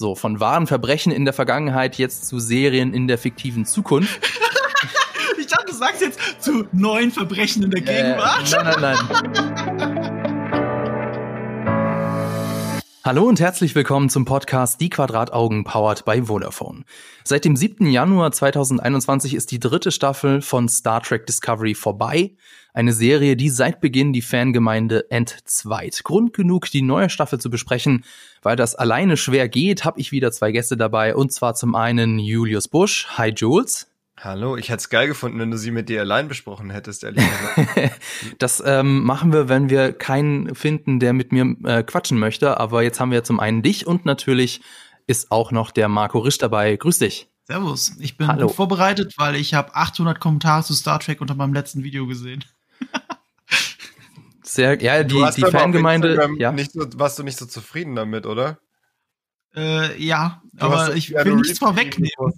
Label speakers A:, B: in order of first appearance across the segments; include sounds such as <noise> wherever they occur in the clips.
A: So, von wahren Verbrechen in der Vergangenheit jetzt zu Serien in der fiktiven Zukunft. <laughs>
B: ich dachte, du sagst jetzt zu neuen Verbrechen in der Gegenwart.
A: Äh, nein, nein, nein. Hallo und herzlich willkommen zum Podcast Die Quadrataugen powered by Vodafone. Seit dem 7. Januar 2021 ist die dritte Staffel von Star Trek Discovery vorbei. Eine Serie, die seit Beginn die Fangemeinde entzweit. Grund genug, die neue Staffel zu besprechen. Weil das alleine schwer geht, habe ich wieder zwei Gäste dabei. Und zwar zum einen Julius Busch. Hi Jules.
C: Hallo, ich hätte es geil gefunden, wenn du sie mit dir allein besprochen hättest, ehrlich
A: gesagt. <laughs> das ähm, machen wir, wenn wir keinen finden, der mit mir äh, quatschen möchte. Aber jetzt haben wir zum einen dich und natürlich ist auch noch der Marco Risch dabei. Grüß dich.
B: Servus, ich bin Hallo. gut vorbereitet, weil ich habe 800 Kommentare zu Star Trek unter meinem letzten Video gesehen.
A: Sehr, ja, die, die Fangemeinde. Ja.
C: Nicht so, warst du nicht so zufrieden damit, oder?
B: Äh, ja, du aber ich will nichts vorwegnehmen.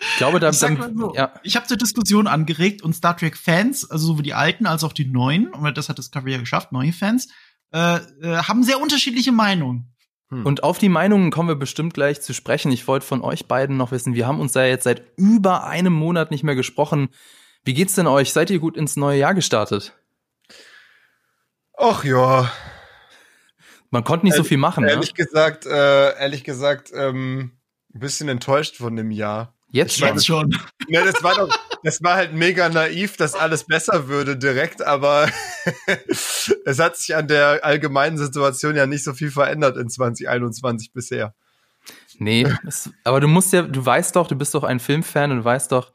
A: ich glaube, da, ich,
B: so, ja. ich habe zur Diskussion angeregt und Star Trek Fans, also sowohl die alten als auch die neuen, und das hat Discovery ja geschafft, neue Fans, äh, äh, haben sehr unterschiedliche Meinungen.
A: Hm. Und auf die Meinungen kommen wir bestimmt gleich zu sprechen. Ich wollte von euch beiden noch wissen, wir haben uns da jetzt seit über einem Monat nicht mehr gesprochen. Wie geht's denn euch? Seid ihr gut ins neue Jahr gestartet?
C: Ach ja.
A: Man konnte nicht ehrlich, so viel machen.
C: Ne? Ehrlich ne? gesagt, äh, ehrlich gesagt, ähm, ein bisschen enttäuscht von dem Jahr.
A: Jetzt, schon. Jetzt schon.
C: Ne, das war doch, das war halt mega naiv, dass alles besser würde direkt, aber <laughs> es hat sich an der allgemeinen Situation ja nicht so viel verändert in 2021 bisher.
A: Nee, es, aber du musst ja, du weißt doch, du bist doch ein Filmfan und weißt doch,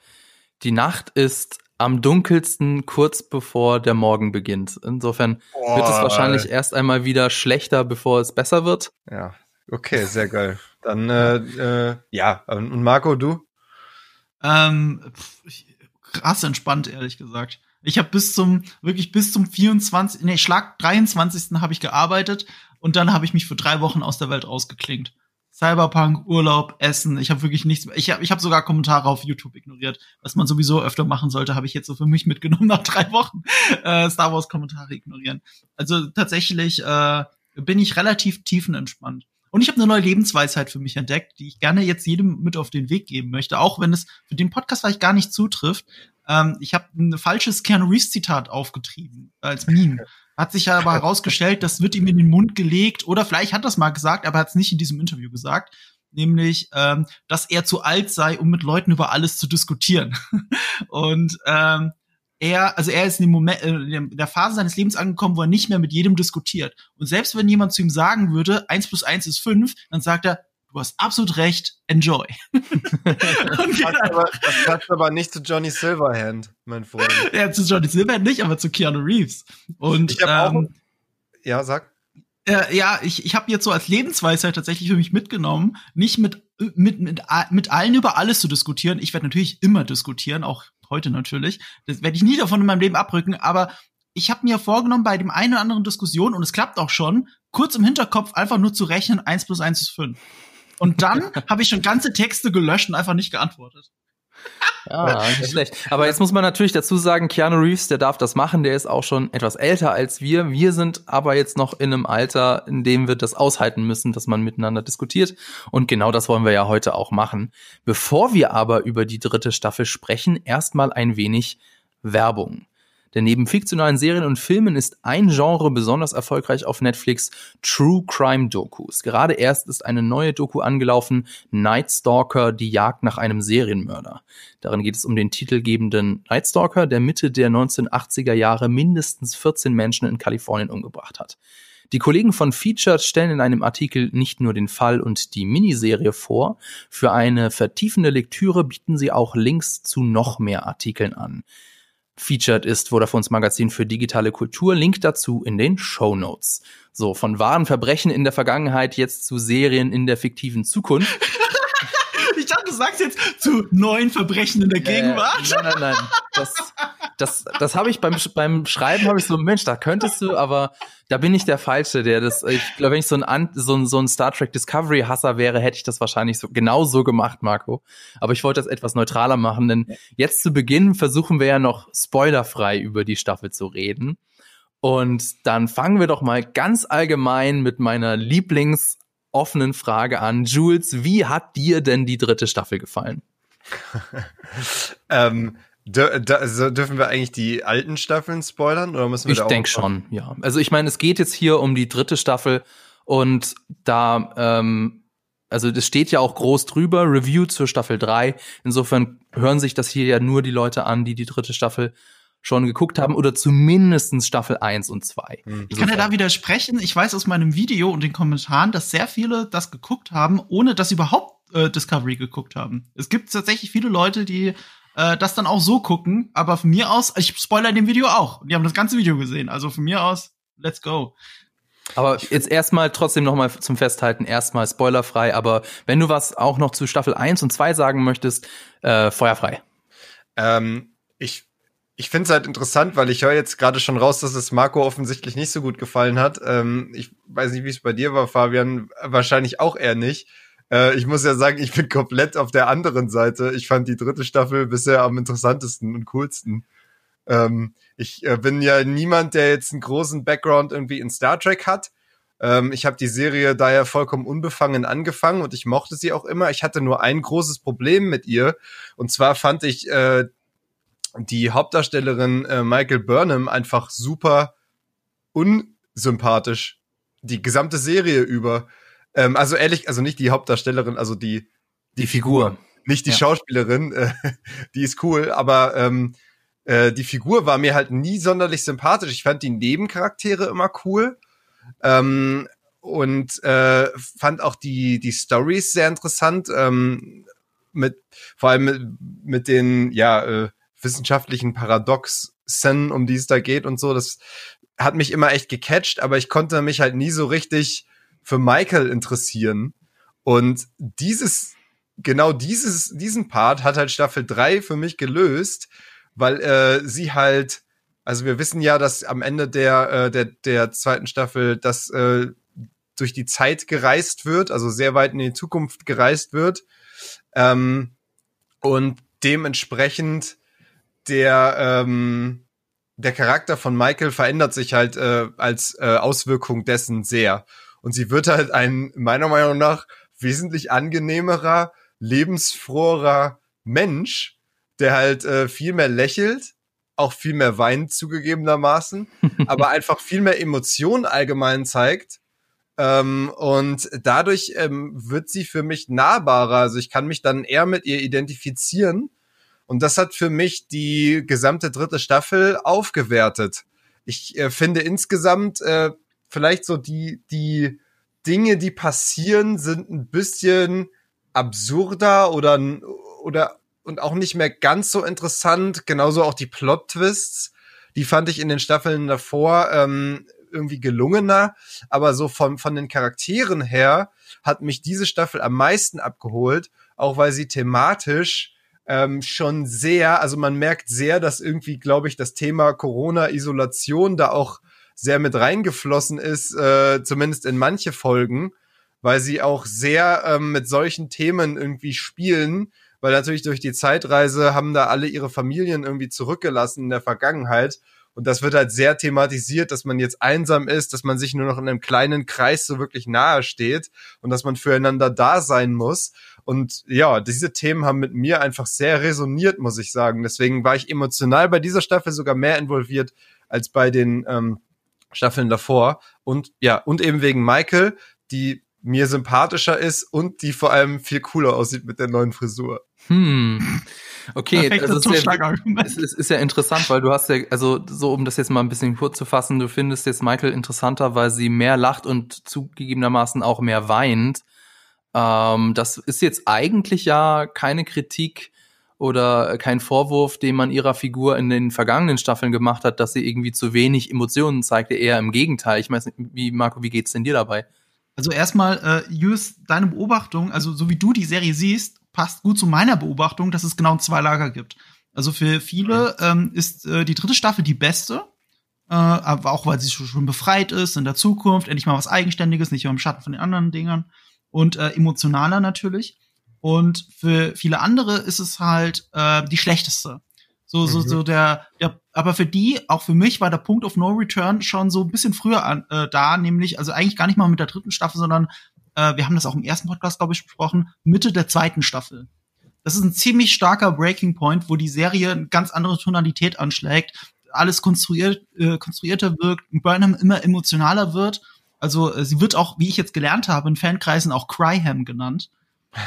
A: die Nacht ist am dunkelsten kurz bevor der Morgen beginnt. Insofern Boah, wird es wahrscheinlich ey. erst einmal wieder schlechter, bevor es besser wird.
C: Ja, okay, sehr geil. Dann, äh, äh, ja, und Marco, du?
B: Ähm, krass entspannt, ehrlich gesagt. Ich habe bis zum, wirklich bis zum 24, nee, Schlag 23. habe ich gearbeitet und dann habe ich mich für drei Wochen aus der Welt rausgeklingt. Cyberpunk, Urlaub, Essen. Ich habe wirklich nichts. Ich habe ich hab sogar Kommentare auf YouTube ignoriert, was man sowieso öfter machen sollte. Habe ich jetzt so für mich mitgenommen <laughs> nach drei Wochen äh, Star Wars Kommentare ignorieren. Also tatsächlich äh, bin ich relativ tiefenentspannt. Und ich habe eine neue Lebensweisheit für mich entdeckt, die ich gerne jetzt jedem mit auf den Weg geben möchte, auch wenn es für den Podcast vielleicht gar nicht zutrifft. Ähm, ich habe ein falsches Keanu Reeves Zitat aufgetrieben als Meme. Hat sich aber <laughs> herausgestellt, das wird ihm in den Mund gelegt oder vielleicht hat er es mal gesagt, aber er hat es nicht in diesem Interview gesagt, nämlich, ähm, dass er zu alt sei, um mit Leuten über alles zu diskutieren. <laughs> Und ähm, er, also er ist in, dem Moment, äh, in der Phase seines Lebens angekommen, wo er nicht mehr mit jedem diskutiert. Und selbst wenn jemand zu ihm sagen würde, eins plus eins ist fünf, dann sagt er, du hast absolut recht, enjoy. <laughs>
C: das, passt aber, das passt aber nicht zu Johnny Silverhand, mein Freund.
B: Ja, zu Johnny Silverhand nicht, aber zu Keanu Reeves. Und
C: ich hab ähm, auch, ja, sag.
B: Äh, ja, ich, ich habe jetzt so als Lebensweisheit tatsächlich für mich mitgenommen, nicht mit, mit, mit, mit allen über alles zu diskutieren. Ich werde natürlich immer diskutieren, auch heute natürlich. Das werde ich nie davon in meinem Leben abrücken, aber ich habe mir vorgenommen, bei dem einen oder anderen Diskussion, und es klappt auch schon, kurz im Hinterkopf einfach nur zu rechnen, eins plus eins ist fünf. Und dann habe ich schon ganze Texte gelöscht und einfach nicht geantwortet.
A: Ja, nicht schlecht. Aber jetzt muss man natürlich dazu sagen, Keanu Reeves, der darf das machen, der ist auch schon etwas älter als wir. Wir sind aber jetzt noch in einem Alter, in dem wir das aushalten müssen, dass man miteinander diskutiert. Und genau das wollen wir ja heute auch machen. Bevor wir aber über die dritte Staffel sprechen, erstmal ein wenig Werbung. Denn neben fiktionalen Serien und Filmen ist ein Genre besonders erfolgreich auf Netflix True Crime Dokus. Gerade erst ist eine neue Doku angelaufen, Night Stalker, die Jagd nach einem Serienmörder. Darin geht es um den titelgebenden Night Stalker, der Mitte der 1980er Jahre mindestens 14 Menschen in Kalifornien umgebracht hat. Die Kollegen von Featured stellen in einem Artikel nicht nur den Fall und die Miniserie vor, für eine vertiefende Lektüre bieten sie auch Links zu noch mehr Artikeln an. Featured ist Vodafones Magazin für digitale Kultur. Link dazu in den Show Notes. So, von wahren Verbrechen in der Vergangenheit jetzt zu Serien in der fiktiven Zukunft. <laughs>
B: ich dachte, du sagst jetzt zu neuen Verbrechen in der Gegenwart.
A: Äh, nein, nein, nein. Das, <laughs> das, das habe ich beim, beim Schreiben habe ich so, Mensch, da könntest du, aber da bin ich der Falsche, der das, ich glaube, wenn ich so ein, so ein, so ein Star Trek Discovery Hasser wäre, hätte ich das wahrscheinlich so, genau so gemacht, Marco. Aber ich wollte das etwas neutraler machen, denn jetzt zu Beginn versuchen wir ja noch spoilerfrei über die Staffel zu reden. Und dann fangen wir doch mal ganz allgemein mit meiner Lieblings offenen Frage an. Jules, wie hat dir denn die dritte Staffel gefallen? <laughs>
C: ähm, also dürfen wir eigentlich die alten Staffeln spoilern oder müssen wir
A: Ich denke schon, ja. Also ich meine, es geht jetzt hier um die dritte Staffel und da, ähm, also das steht ja auch groß drüber, Review zur Staffel 3. Insofern hören sich das hier ja nur die Leute an, die die dritte Staffel schon geguckt haben oder zumindestens Staffel 1 und 2.
B: Hm. Ich kann ja da widersprechen. Ich weiß aus meinem Video und den Kommentaren, dass sehr viele das geguckt haben, ohne dass sie überhaupt äh, Discovery geguckt haben. Es gibt tatsächlich viele Leute, die äh, das dann auch so gucken, aber von mir aus, ich spoiler in dem Video auch. Die haben das ganze Video gesehen. Also von mir aus, let's go.
A: Aber jetzt erstmal trotzdem nochmal zum Festhalten, erstmal spoilerfrei, aber wenn du was auch noch zu Staffel 1 und 2 sagen möchtest, äh, feuerfrei.
C: Ähm, ich ich finde es halt interessant, weil ich höre jetzt gerade schon raus, dass es Marco offensichtlich nicht so gut gefallen hat. Ähm, ich weiß nicht, wie es bei dir war, Fabian. Wahrscheinlich auch eher nicht. Äh, ich muss ja sagen, ich bin komplett auf der anderen Seite. Ich fand die dritte Staffel bisher am interessantesten und coolsten. Ähm, ich äh, bin ja niemand, der jetzt einen großen Background irgendwie in Star Trek hat. Ähm, ich habe die Serie daher vollkommen unbefangen angefangen und ich mochte sie auch immer. Ich hatte nur ein großes Problem mit ihr. Und zwar fand ich äh, die Hauptdarstellerin äh, Michael Burnham einfach super unsympathisch. Die gesamte Serie über. Ähm, also ehrlich, also nicht die Hauptdarstellerin, also die
A: die. Figur.
C: Nicht die ja. Schauspielerin, äh, <laughs> die ist cool, aber ähm, äh, die Figur war mir halt nie sonderlich sympathisch. Ich fand die Nebencharaktere immer cool. Ähm, und äh, fand auch die die Stories sehr interessant ähm, mit vor allem mit, mit den ja äh, wissenschaftlichen Paradoxen, um die es da geht und so. Das hat mich immer echt gecatcht, aber ich konnte mich halt nie so richtig für Michael interessieren. Und dieses, genau dieses, diesen Part hat halt Staffel 3 für mich gelöst, weil äh, sie halt, also wir wissen ja, dass am Ende der, äh, der, der zweiten Staffel das äh, durch die Zeit gereist wird, also sehr weit in die Zukunft gereist wird. Ähm, und dementsprechend der, ähm, der Charakter von Michael verändert sich halt äh, als äh, Auswirkung dessen sehr. Und sie wird halt ein, meiner Meinung nach, wesentlich angenehmerer, lebensfroherer Mensch, der halt äh, viel mehr lächelt, auch viel mehr weint zugegebenermaßen, <laughs> aber einfach viel mehr Emotionen allgemein zeigt. Ähm, und dadurch ähm, wird sie für mich nahbarer. Also ich kann mich dann eher mit ihr identifizieren und das hat für mich die gesamte dritte Staffel aufgewertet. Ich äh, finde insgesamt äh, vielleicht so die, die Dinge, die passieren, sind ein bisschen absurder oder, oder und auch nicht mehr ganz so interessant. Genauso auch die Plot-Twists. Die fand ich in den Staffeln davor ähm, irgendwie gelungener. Aber so von, von den Charakteren her hat mich diese Staffel am meisten abgeholt, auch weil sie thematisch ähm, schon sehr, also man merkt sehr, dass irgendwie, glaube ich, das Thema Corona-Isolation da auch sehr mit reingeflossen ist, äh, zumindest in manche Folgen, weil sie auch sehr ähm, mit solchen Themen irgendwie spielen, weil natürlich durch die Zeitreise haben da alle ihre Familien irgendwie zurückgelassen in der Vergangenheit. Und das wird halt sehr thematisiert, dass man jetzt einsam ist, dass man sich nur noch in einem kleinen Kreis so wirklich nahe steht und dass man füreinander da sein muss. Und ja, diese Themen haben mit mir einfach sehr resoniert, muss ich sagen. Deswegen war ich emotional bei dieser Staffel sogar mehr involviert als bei den ähm, Staffeln davor. Und ja, und eben wegen Michael, die mir sympathischer ist und die vor allem viel cooler aussieht mit der neuen Frisur.
A: Hm. Okay, also es ist, ja, es ist, ist ja interessant, weil du hast ja, also so um das jetzt mal ein bisschen kurz zu fassen, du findest jetzt Michael interessanter, weil sie mehr lacht und zugegebenermaßen auch mehr weint. Ähm, das ist jetzt eigentlich ja keine Kritik oder kein Vorwurf, den man ihrer Figur in den vergangenen Staffeln gemacht hat, dass sie irgendwie zu wenig Emotionen zeigte. Eher im Gegenteil. Ich weiß nicht, wie, Marco, wie geht's denn dir dabei?
B: Also erstmal, äh, Jus, deine Beobachtung, also so wie du die Serie siehst, passt gut zu meiner Beobachtung, dass es genau zwei Lager gibt. Also für viele ähm, ist äh, die dritte Staffel die beste, äh, aber auch weil sie schon befreit ist in der Zukunft, endlich mal was Eigenständiges, nicht mehr im Schatten von den anderen Dingern und äh, emotionaler natürlich. Und für viele andere ist es halt äh, die schlechteste. So, so, mhm. so der, der, aber für die, auch für mich, war der Punkt of No Return schon so ein bisschen früher an, äh, da, nämlich, also eigentlich gar nicht mal mit der dritten Staffel, sondern äh, wir haben das auch im ersten Podcast, glaube ich, besprochen, Mitte der zweiten Staffel. Das ist ein ziemlich starker Breaking Point, wo die Serie eine ganz andere Tonalität anschlägt, alles konstruiert, äh, konstruierter wirkt, Burnham immer emotionaler wird. Also äh, sie wird auch, wie ich jetzt gelernt habe, in Fankreisen auch Cryham genannt.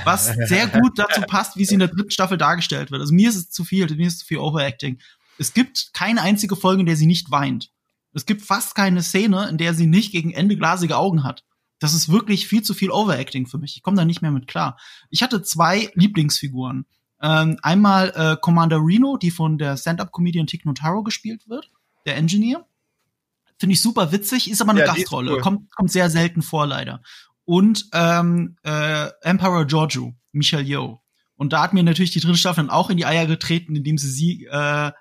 B: Was sehr gut dazu passt, wie sie in der dritten Staffel dargestellt wird. Also mir ist es zu viel, mir ist es zu viel Overacting. Es gibt keine einzige Folge, in der sie nicht weint. Es gibt fast keine Szene, in der sie nicht gegen Ende glasige Augen hat. Das ist wirklich viel zu viel Overacting für mich. Ich komme da nicht mehr mit klar. Ich hatte zwei Lieblingsfiguren. Ähm, einmal äh, Commander Reno, die von der Stand-up-Comedian Tick Notaro gespielt wird, der Engineer. Finde ich super witzig, ist aber eine ja, Gastrolle. Cool. Kommt, kommt sehr selten vor, leider. Und ähm, äh, Emperor Giorgio, Michelle Yeoh. Und da hat mir natürlich die dritte Staffel dann auch in die Eier getreten, indem sie sie, äh,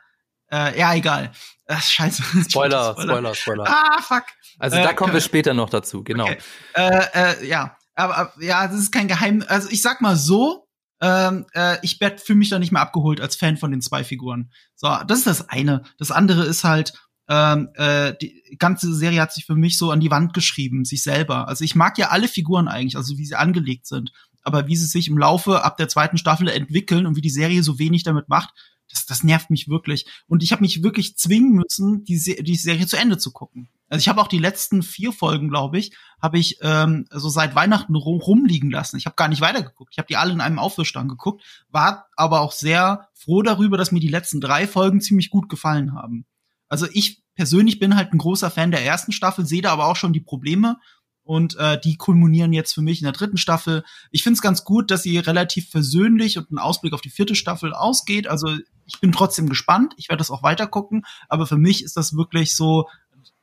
B: äh, ja, egal. Ach, scheiße. <laughs>
A: Spoiler, Spoiler, Spoiler.
B: Ah, fuck.
A: Also da äh, kommen wir später noch dazu, genau. Okay.
B: Äh, äh, ja, aber ja, das ist kein Geheim. Also ich sag mal so, ähm, äh, ich fühle mich da nicht mehr abgeholt als Fan von den zwei Figuren. So, das ist das eine. Das andere ist halt, ähm, äh, die ganze Serie hat sich für mich so an die Wand geschrieben, sich selber. Also ich mag ja alle Figuren eigentlich, also wie sie angelegt sind. Aber wie sie sich im Laufe ab der zweiten Staffel entwickeln und wie die Serie so wenig damit macht, das, das nervt mich wirklich. Und ich habe mich wirklich zwingen müssen, die, Se die Serie zu Ende zu gucken. Also ich habe auch die letzten vier Folgen, glaube ich, habe ich ähm, so seit Weihnachten rumliegen lassen. Ich habe gar nicht weitergeguckt. Ich habe die alle in einem Aufwischstand geguckt, war aber auch sehr froh darüber, dass mir die letzten drei Folgen ziemlich gut gefallen haben. Also ich persönlich bin halt ein großer Fan der ersten Staffel, sehe da aber auch schon die Probleme und äh, die kulminieren jetzt für mich in der dritten Staffel. Ich finde es ganz gut, dass sie relativ versöhnlich und einen Ausblick auf die vierte Staffel ausgeht. Also ich bin trotzdem gespannt. Ich werde das auch weiter gucken. Aber für mich ist das wirklich so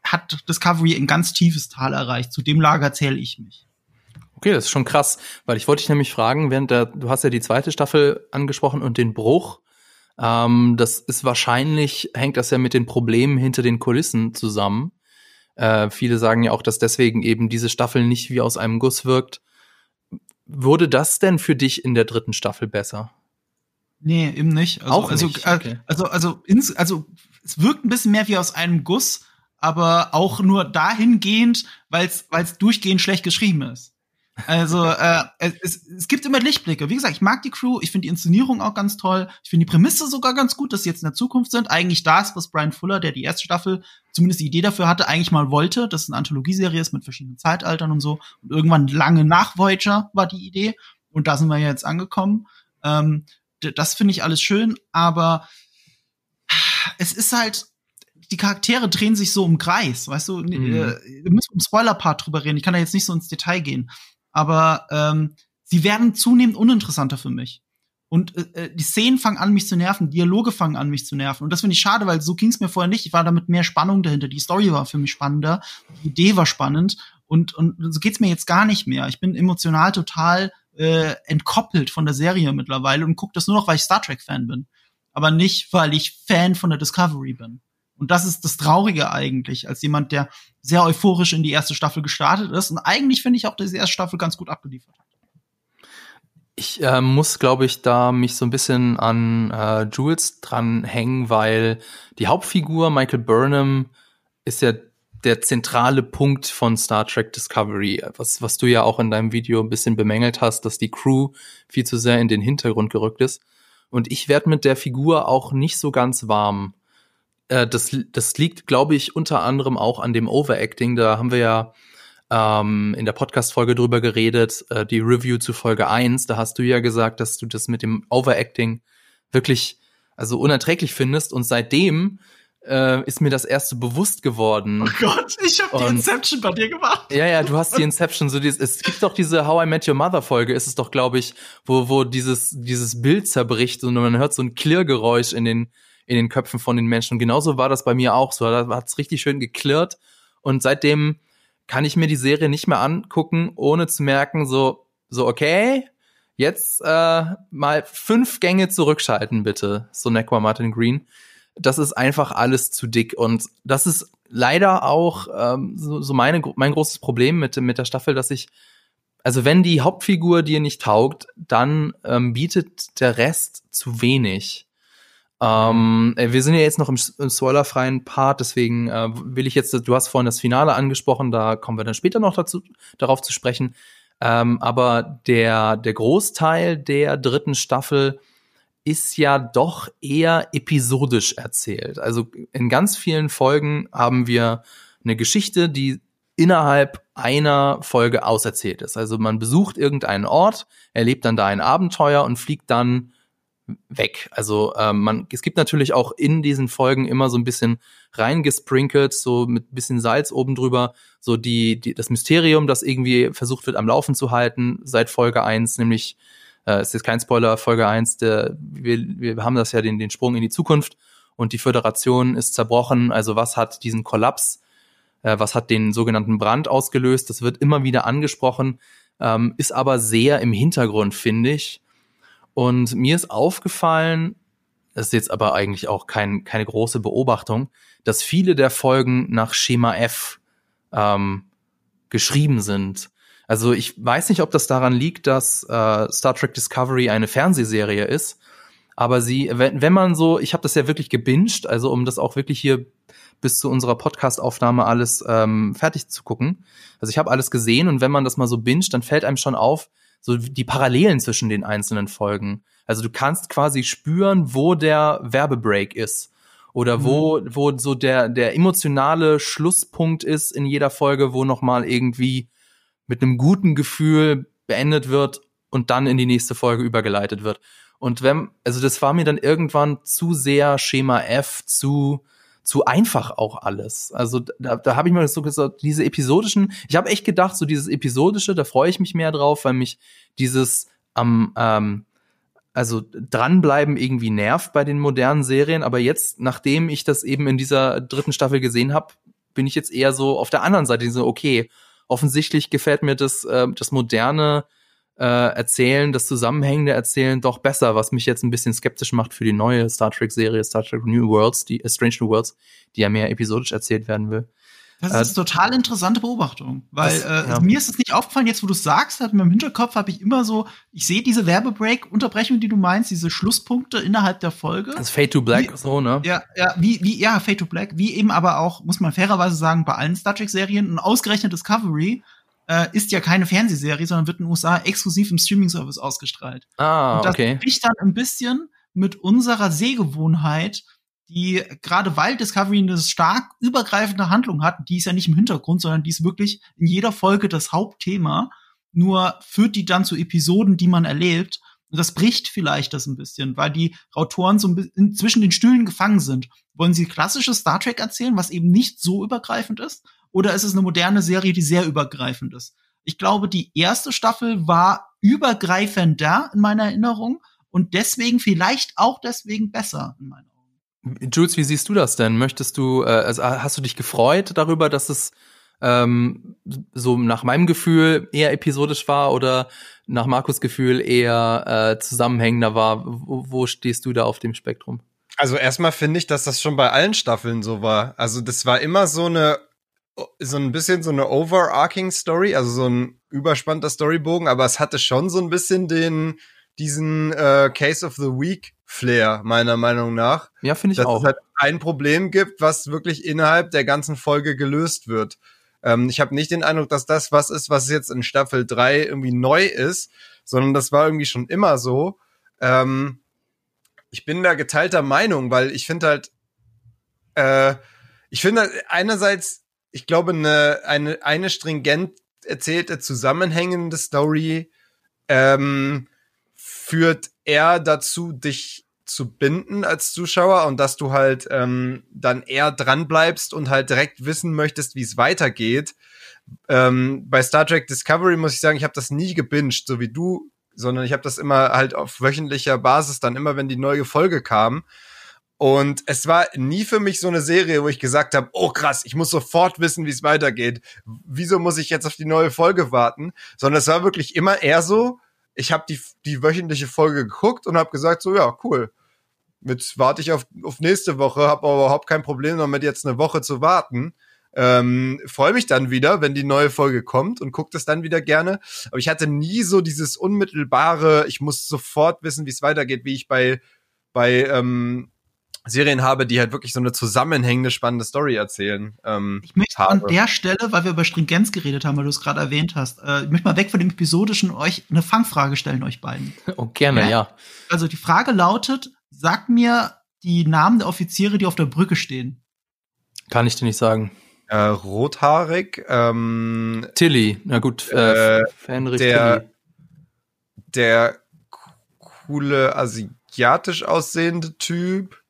B: hat Discovery ein ganz tiefes Tal erreicht. Zu dem Lager zähle ich mich.
A: Okay, das ist schon krass, weil ich wollte dich nämlich fragen, während der, du hast ja die zweite Staffel angesprochen und den Bruch. Ähm, das ist wahrscheinlich, hängt das ja mit den Problemen hinter den Kulissen zusammen. Äh, viele sagen ja auch, dass deswegen eben diese Staffel nicht wie aus einem Guss wirkt. Wurde das denn für dich in der dritten Staffel besser?
B: Nee, eben nicht.
A: Also, auch
B: also,
A: nicht. Okay.
B: Also, also, also, also, es wirkt ein bisschen mehr wie aus einem Guss, aber auch nur dahingehend, weil es durchgehend schlecht geschrieben ist. Also äh, es, es gibt immer Lichtblicke. Wie gesagt, ich mag die Crew, ich finde die Inszenierung auch ganz toll. Ich finde die Prämisse sogar ganz gut, dass sie jetzt in der Zukunft sind. Eigentlich das, was Brian Fuller, der die erste Staffel zumindest die Idee dafür hatte, eigentlich mal wollte, dass es eine Anthologieserie ist mit verschiedenen Zeitaltern und so. Und irgendwann lange nach Voyager war die Idee. Und da sind wir jetzt angekommen. Ähm, das finde ich alles schön, aber es ist halt die Charaktere drehen sich so im Kreis, weißt du? Mhm. Äh, wir müssen im Spoiler-Part drüber reden. Ich kann da jetzt nicht so ins Detail gehen. Aber ähm, sie werden zunehmend uninteressanter für mich. Und äh, äh, die Szenen fangen an, mich zu nerven, Dialoge fangen an, mich zu nerven. Und das finde ich schade, weil so ging es mir vorher nicht. Ich war damit mehr Spannung dahinter. Die Story war für mich spannender, die Idee war spannend. Und, und so geht's mir jetzt gar nicht mehr. Ich bin emotional total äh, entkoppelt von der Serie mittlerweile und gucke das nur noch, weil ich Star Trek-Fan bin. Aber nicht, weil ich Fan von der Discovery bin. Und das ist das Traurige eigentlich, als jemand, der sehr euphorisch in die erste Staffel gestartet ist. Und eigentlich finde ich auch, dass die erste Staffel ganz gut abgeliefert hat.
A: Ich äh, muss, glaube ich, da mich so ein bisschen an äh, Jules dranhängen, weil die Hauptfigur Michael Burnham ist ja der zentrale Punkt von Star Trek Discovery, was, was du ja auch in deinem Video ein bisschen bemängelt hast, dass die Crew viel zu sehr in den Hintergrund gerückt ist. Und ich werde mit der Figur auch nicht so ganz warm. Äh, das, das liegt, glaube ich, unter anderem auch an dem Overacting. Da haben wir ja ähm, in der Podcast-Folge drüber geredet, äh, die Review zu Folge 1. Da hast du ja gesagt, dass du das mit dem Overacting wirklich also unerträglich findest. Und seitdem äh, ist mir das erste bewusst geworden.
B: Oh Gott, ich habe die Inception bei dir gemacht.
A: Ja, ja, du hast die Inception. So dieses, es gibt doch diese How I Met Your Mother Folge, ist es doch, glaube ich, wo wo dieses dieses Bild zerbricht und man hört so ein Klirrgeräusch in den in den Köpfen von den Menschen. Und genauso war das bei mir auch so. Da hat's richtig schön geklirrt. Und seitdem kann ich mir die Serie nicht mehr angucken, ohne zu merken, so, so, okay, jetzt äh, mal fünf Gänge zurückschalten, bitte, so Nequa Martin Green. Das ist einfach alles zu dick. Und das ist leider auch ähm, so, so meine, mein großes Problem mit, mit der Staffel, dass ich also wenn die Hauptfigur dir nicht taugt, dann ähm, bietet der Rest zu wenig. Ähm, äh, wir sind ja jetzt noch im, im spoilerfreien Part, deswegen äh, will ich jetzt, du hast vorhin das Finale angesprochen, da kommen wir dann später noch dazu, darauf zu sprechen. Ähm, aber der, der Großteil der dritten Staffel ist ja doch eher episodisch erzählt. Also in ganz vielen Folgen haben wir eine Geschichte, die innerhalb einer Folge auserzählt ist. Also man besucht irgendeinen Ort, erlebt dann da ein Abenteuer und fliegt dann weg. Also ähm, man, es gibt natürlich auch in diesen Folgen immer so ein bisschen reingesprinkelt, so mit bisschen Salz oben drüber, so die, die das Mysterium, das irgendwie versucht wird am Laufen zu halten seit Folge eins, nämlich äh, ist jetzt kein Spoiler, Folge eins, der, wir, wir haben das ja den, den Sprung in die Zukunft und die Föderation ist zerbrochen. Also was hat diesen Kollaps, äh, was hat den sogenannten Brand ausgelöst? Das wird immer wieder angesprochen, ähm, ist aber sehr im Hintergrund, finde ich. Und mir ist aufgefallen, das ist jetzt aber eigentlich auch kein, keine große Beobachtung, dass viele der Folgen nach Schema F ähm, geschrieben sind. Also ich weiß nicht, ob das daran liegt, dass äh, Star Trek Discovery eine Fernsehserie ist, aber sie, wenn, wenn man so, ich habe das ja wirklich gebinged, also um das auch wirklich hier bis zu unserer Podcast-Aufnahme alles ähm, fertig zu gucken. Also ich habe alles gesehen und wenn man das mal so binget, dann fällt einem schon auf, so die Parallelen zwischen den einzelnen Folgen. Also du kannst quasi spüren, wo der Werbebreak ist oder wo mhm. wo so der der emotionale Schlusspunkt ist in jeder Folge, wo noch mal irgendwie mit einem guten Gefühl beendet wird und dann in die nächste Folge übergeleitet wird. Und wenn also das war mir dann irgendwann zu sehr Schema F, zu zu einfach auch alles. Also da, da habe ich mir so gesagt, diese episodischen, ich habe echt gedacht, so dieses episodische, da freue ich mich mehr drauf, weil mich dieses am ähm, also dranbleiben irgendwie nervt bei den modernen Serien, aber jetzt, nachdem ich das eben in dieser dritten Staffel gesehen habe, bin ich jetzt eher so auf der anderen Seite, so okay, offensichtlich gefällt mir das äh, das moderne äh, Erzählen, das zusammenhängende Erzählen doch besser, was mich jetzt ein bisschen skeptisch macht für die neue Star Trek-Serie, Star Trek New Worlds, die uh, Strange New Worlds, die ja mehr episodisch erzählt werden will.
B: Das ist äh, total interessante Beobachtung, weil das, äh, ja. mir ist es nicht aufgefallen, jetzt wo du es sagst, hat in meinem Hinterkopf habe ich immer so, ich sehe diese Werbebreak-Unterbrechung, die du meinst, diese Schlusspunkte innerhalb der Folge.
A: Das Fade to Black,
B: wie,
A: so, ne?
B: Ja, ja, wie, wie, ja, Fade to Black, wie eben aber auch, muss man fairerweise sagen, bei allen Star Trek-Serien und ausgerechnet Discovery äh, ist ja keine Fernsehserie, sondern wird in den USA exklusiv im Streaming-Service ausgestrahlt.
A: Ah,
B: und das
A: okay.
B: bricht dann ein bisschen mit unserer Sehgewohnheit, die gerade weil Discovery eine stark übergreifende Handlung hat, die ist ja nicht im Hintergrund, sondern die ist wirklich in jeder Folge das Hauptthema, nur führt die dann zu Episoden, die man erlebt. Und das bricht vielleicht das ein bisschen, weil die Autoren so ein bisschen zwischen den Stühlen gefangen sind. Wollen sie klassisches Star Trek erzählen, was eben nicht so übergreifend ist? Oder ist es eine moderne Serie, die sehr übergreifend ist? Ich glaube, die erste Staffel war übergreifender in meiner Erinnerung und deswegen vielleicht auch deswegen besser in meinen
A: Augen. Jules, wie siehst du das denn? Möchtest du, äh, also hast du dich gefreut darüber, dass es ähm, so nach meinem Gefühl eher episodisch war oder nach Markus Gefühl eher äh, zusammenhängender war? Wo, wo stehst du da auf dem Spektrum?
C: Also erstmal finde ich, dass das schon bei allen Staffeln so war. Also das war immer so eine so ein bisschen so eine overarching Story, also so ein überspannter Storybogen, aber es hatte schon so ein bisschen den diesen äh, Case of the Week Flair meiner Meinung nach.
A: Ja, finde ich
C: dass
A: auch.
C: Dass es halt ein Problem gibt, was wirklich innerhalb der ganzen Folge gelöst wird. Ähm, ich habe nicht den Eindruck, dass das was ist, was jetzt in Staffel 3 irgendwie neu ist, sondern das war irgendwie schon immer so. Ähm, ich bin da geteilter Meinung, weil ich finde halt, äh, ich finde einerseits ich glaube, eine, eine, eine stringent erzählte, zusammenhängende Story ähm, führt eher dazu, dich zu binden als Zuschauer und dass du halt ähm, dann eher dran bleibst und halt direkt wissen möchtest, wie es weitergeht. Ähm, bei Star Trek Discovery muss ich sagen, ich habe das nie gebinged, so wie du, sondern ich habe das immer halt auf wöchentlicher Basis, dann immer, wenn die neue Folge kam. Und es war nie für mich so eine Serie, wo ich gesagt habe, oh krass, ich muss sofort wissen, wie es weitergeht. Wieso muss ich jetzt auf die neue Folge warten? Sondern es war wirklich immer eher so, ich habe die, die wöchentliche Folge geguckt und habe gesagt, so ja, cool. Jetzt warte ich auf, auf nächste Woche, habe aber überhaupt kein Problem damit, jetzt eine Woche zu warten. Ähm, Freue mich dann wieder, wenn die neue Folge kommt und gucke das dann wieder gerne. Aber ich hatte nie so dieses unmittelbare, ich muss sofort wissen, wie es weitergeht, wie ich bei, bei ähm, Serien habe, die halt wirklich so eine zusammenhängende, spannende Story erzählen. Ähm,
B: Ich möchte
C: habe.
B: an der Stelle, weil wir über Stringenz geredet haben, weil du es gerade erwähnt hast, äh, ich möchte mal weg von dem Episodischen euch eine Fangfrage stellen, euch beiden. <laughs>
A: Oh, gerne,
B: Ja.
A: ja.
B: Also die Frage lautet, sag mir die Namen der Offiziere, die auf der Brücke stehen.
A: Kann ich dir nicht sagen.
C: äh, rothaarig, ähm,
A: Tilly, na gut, äh,
C: Äh,
A: Fenrich
C: der-
A: Tilly.
C: der coole asiatisch aussehende Typ.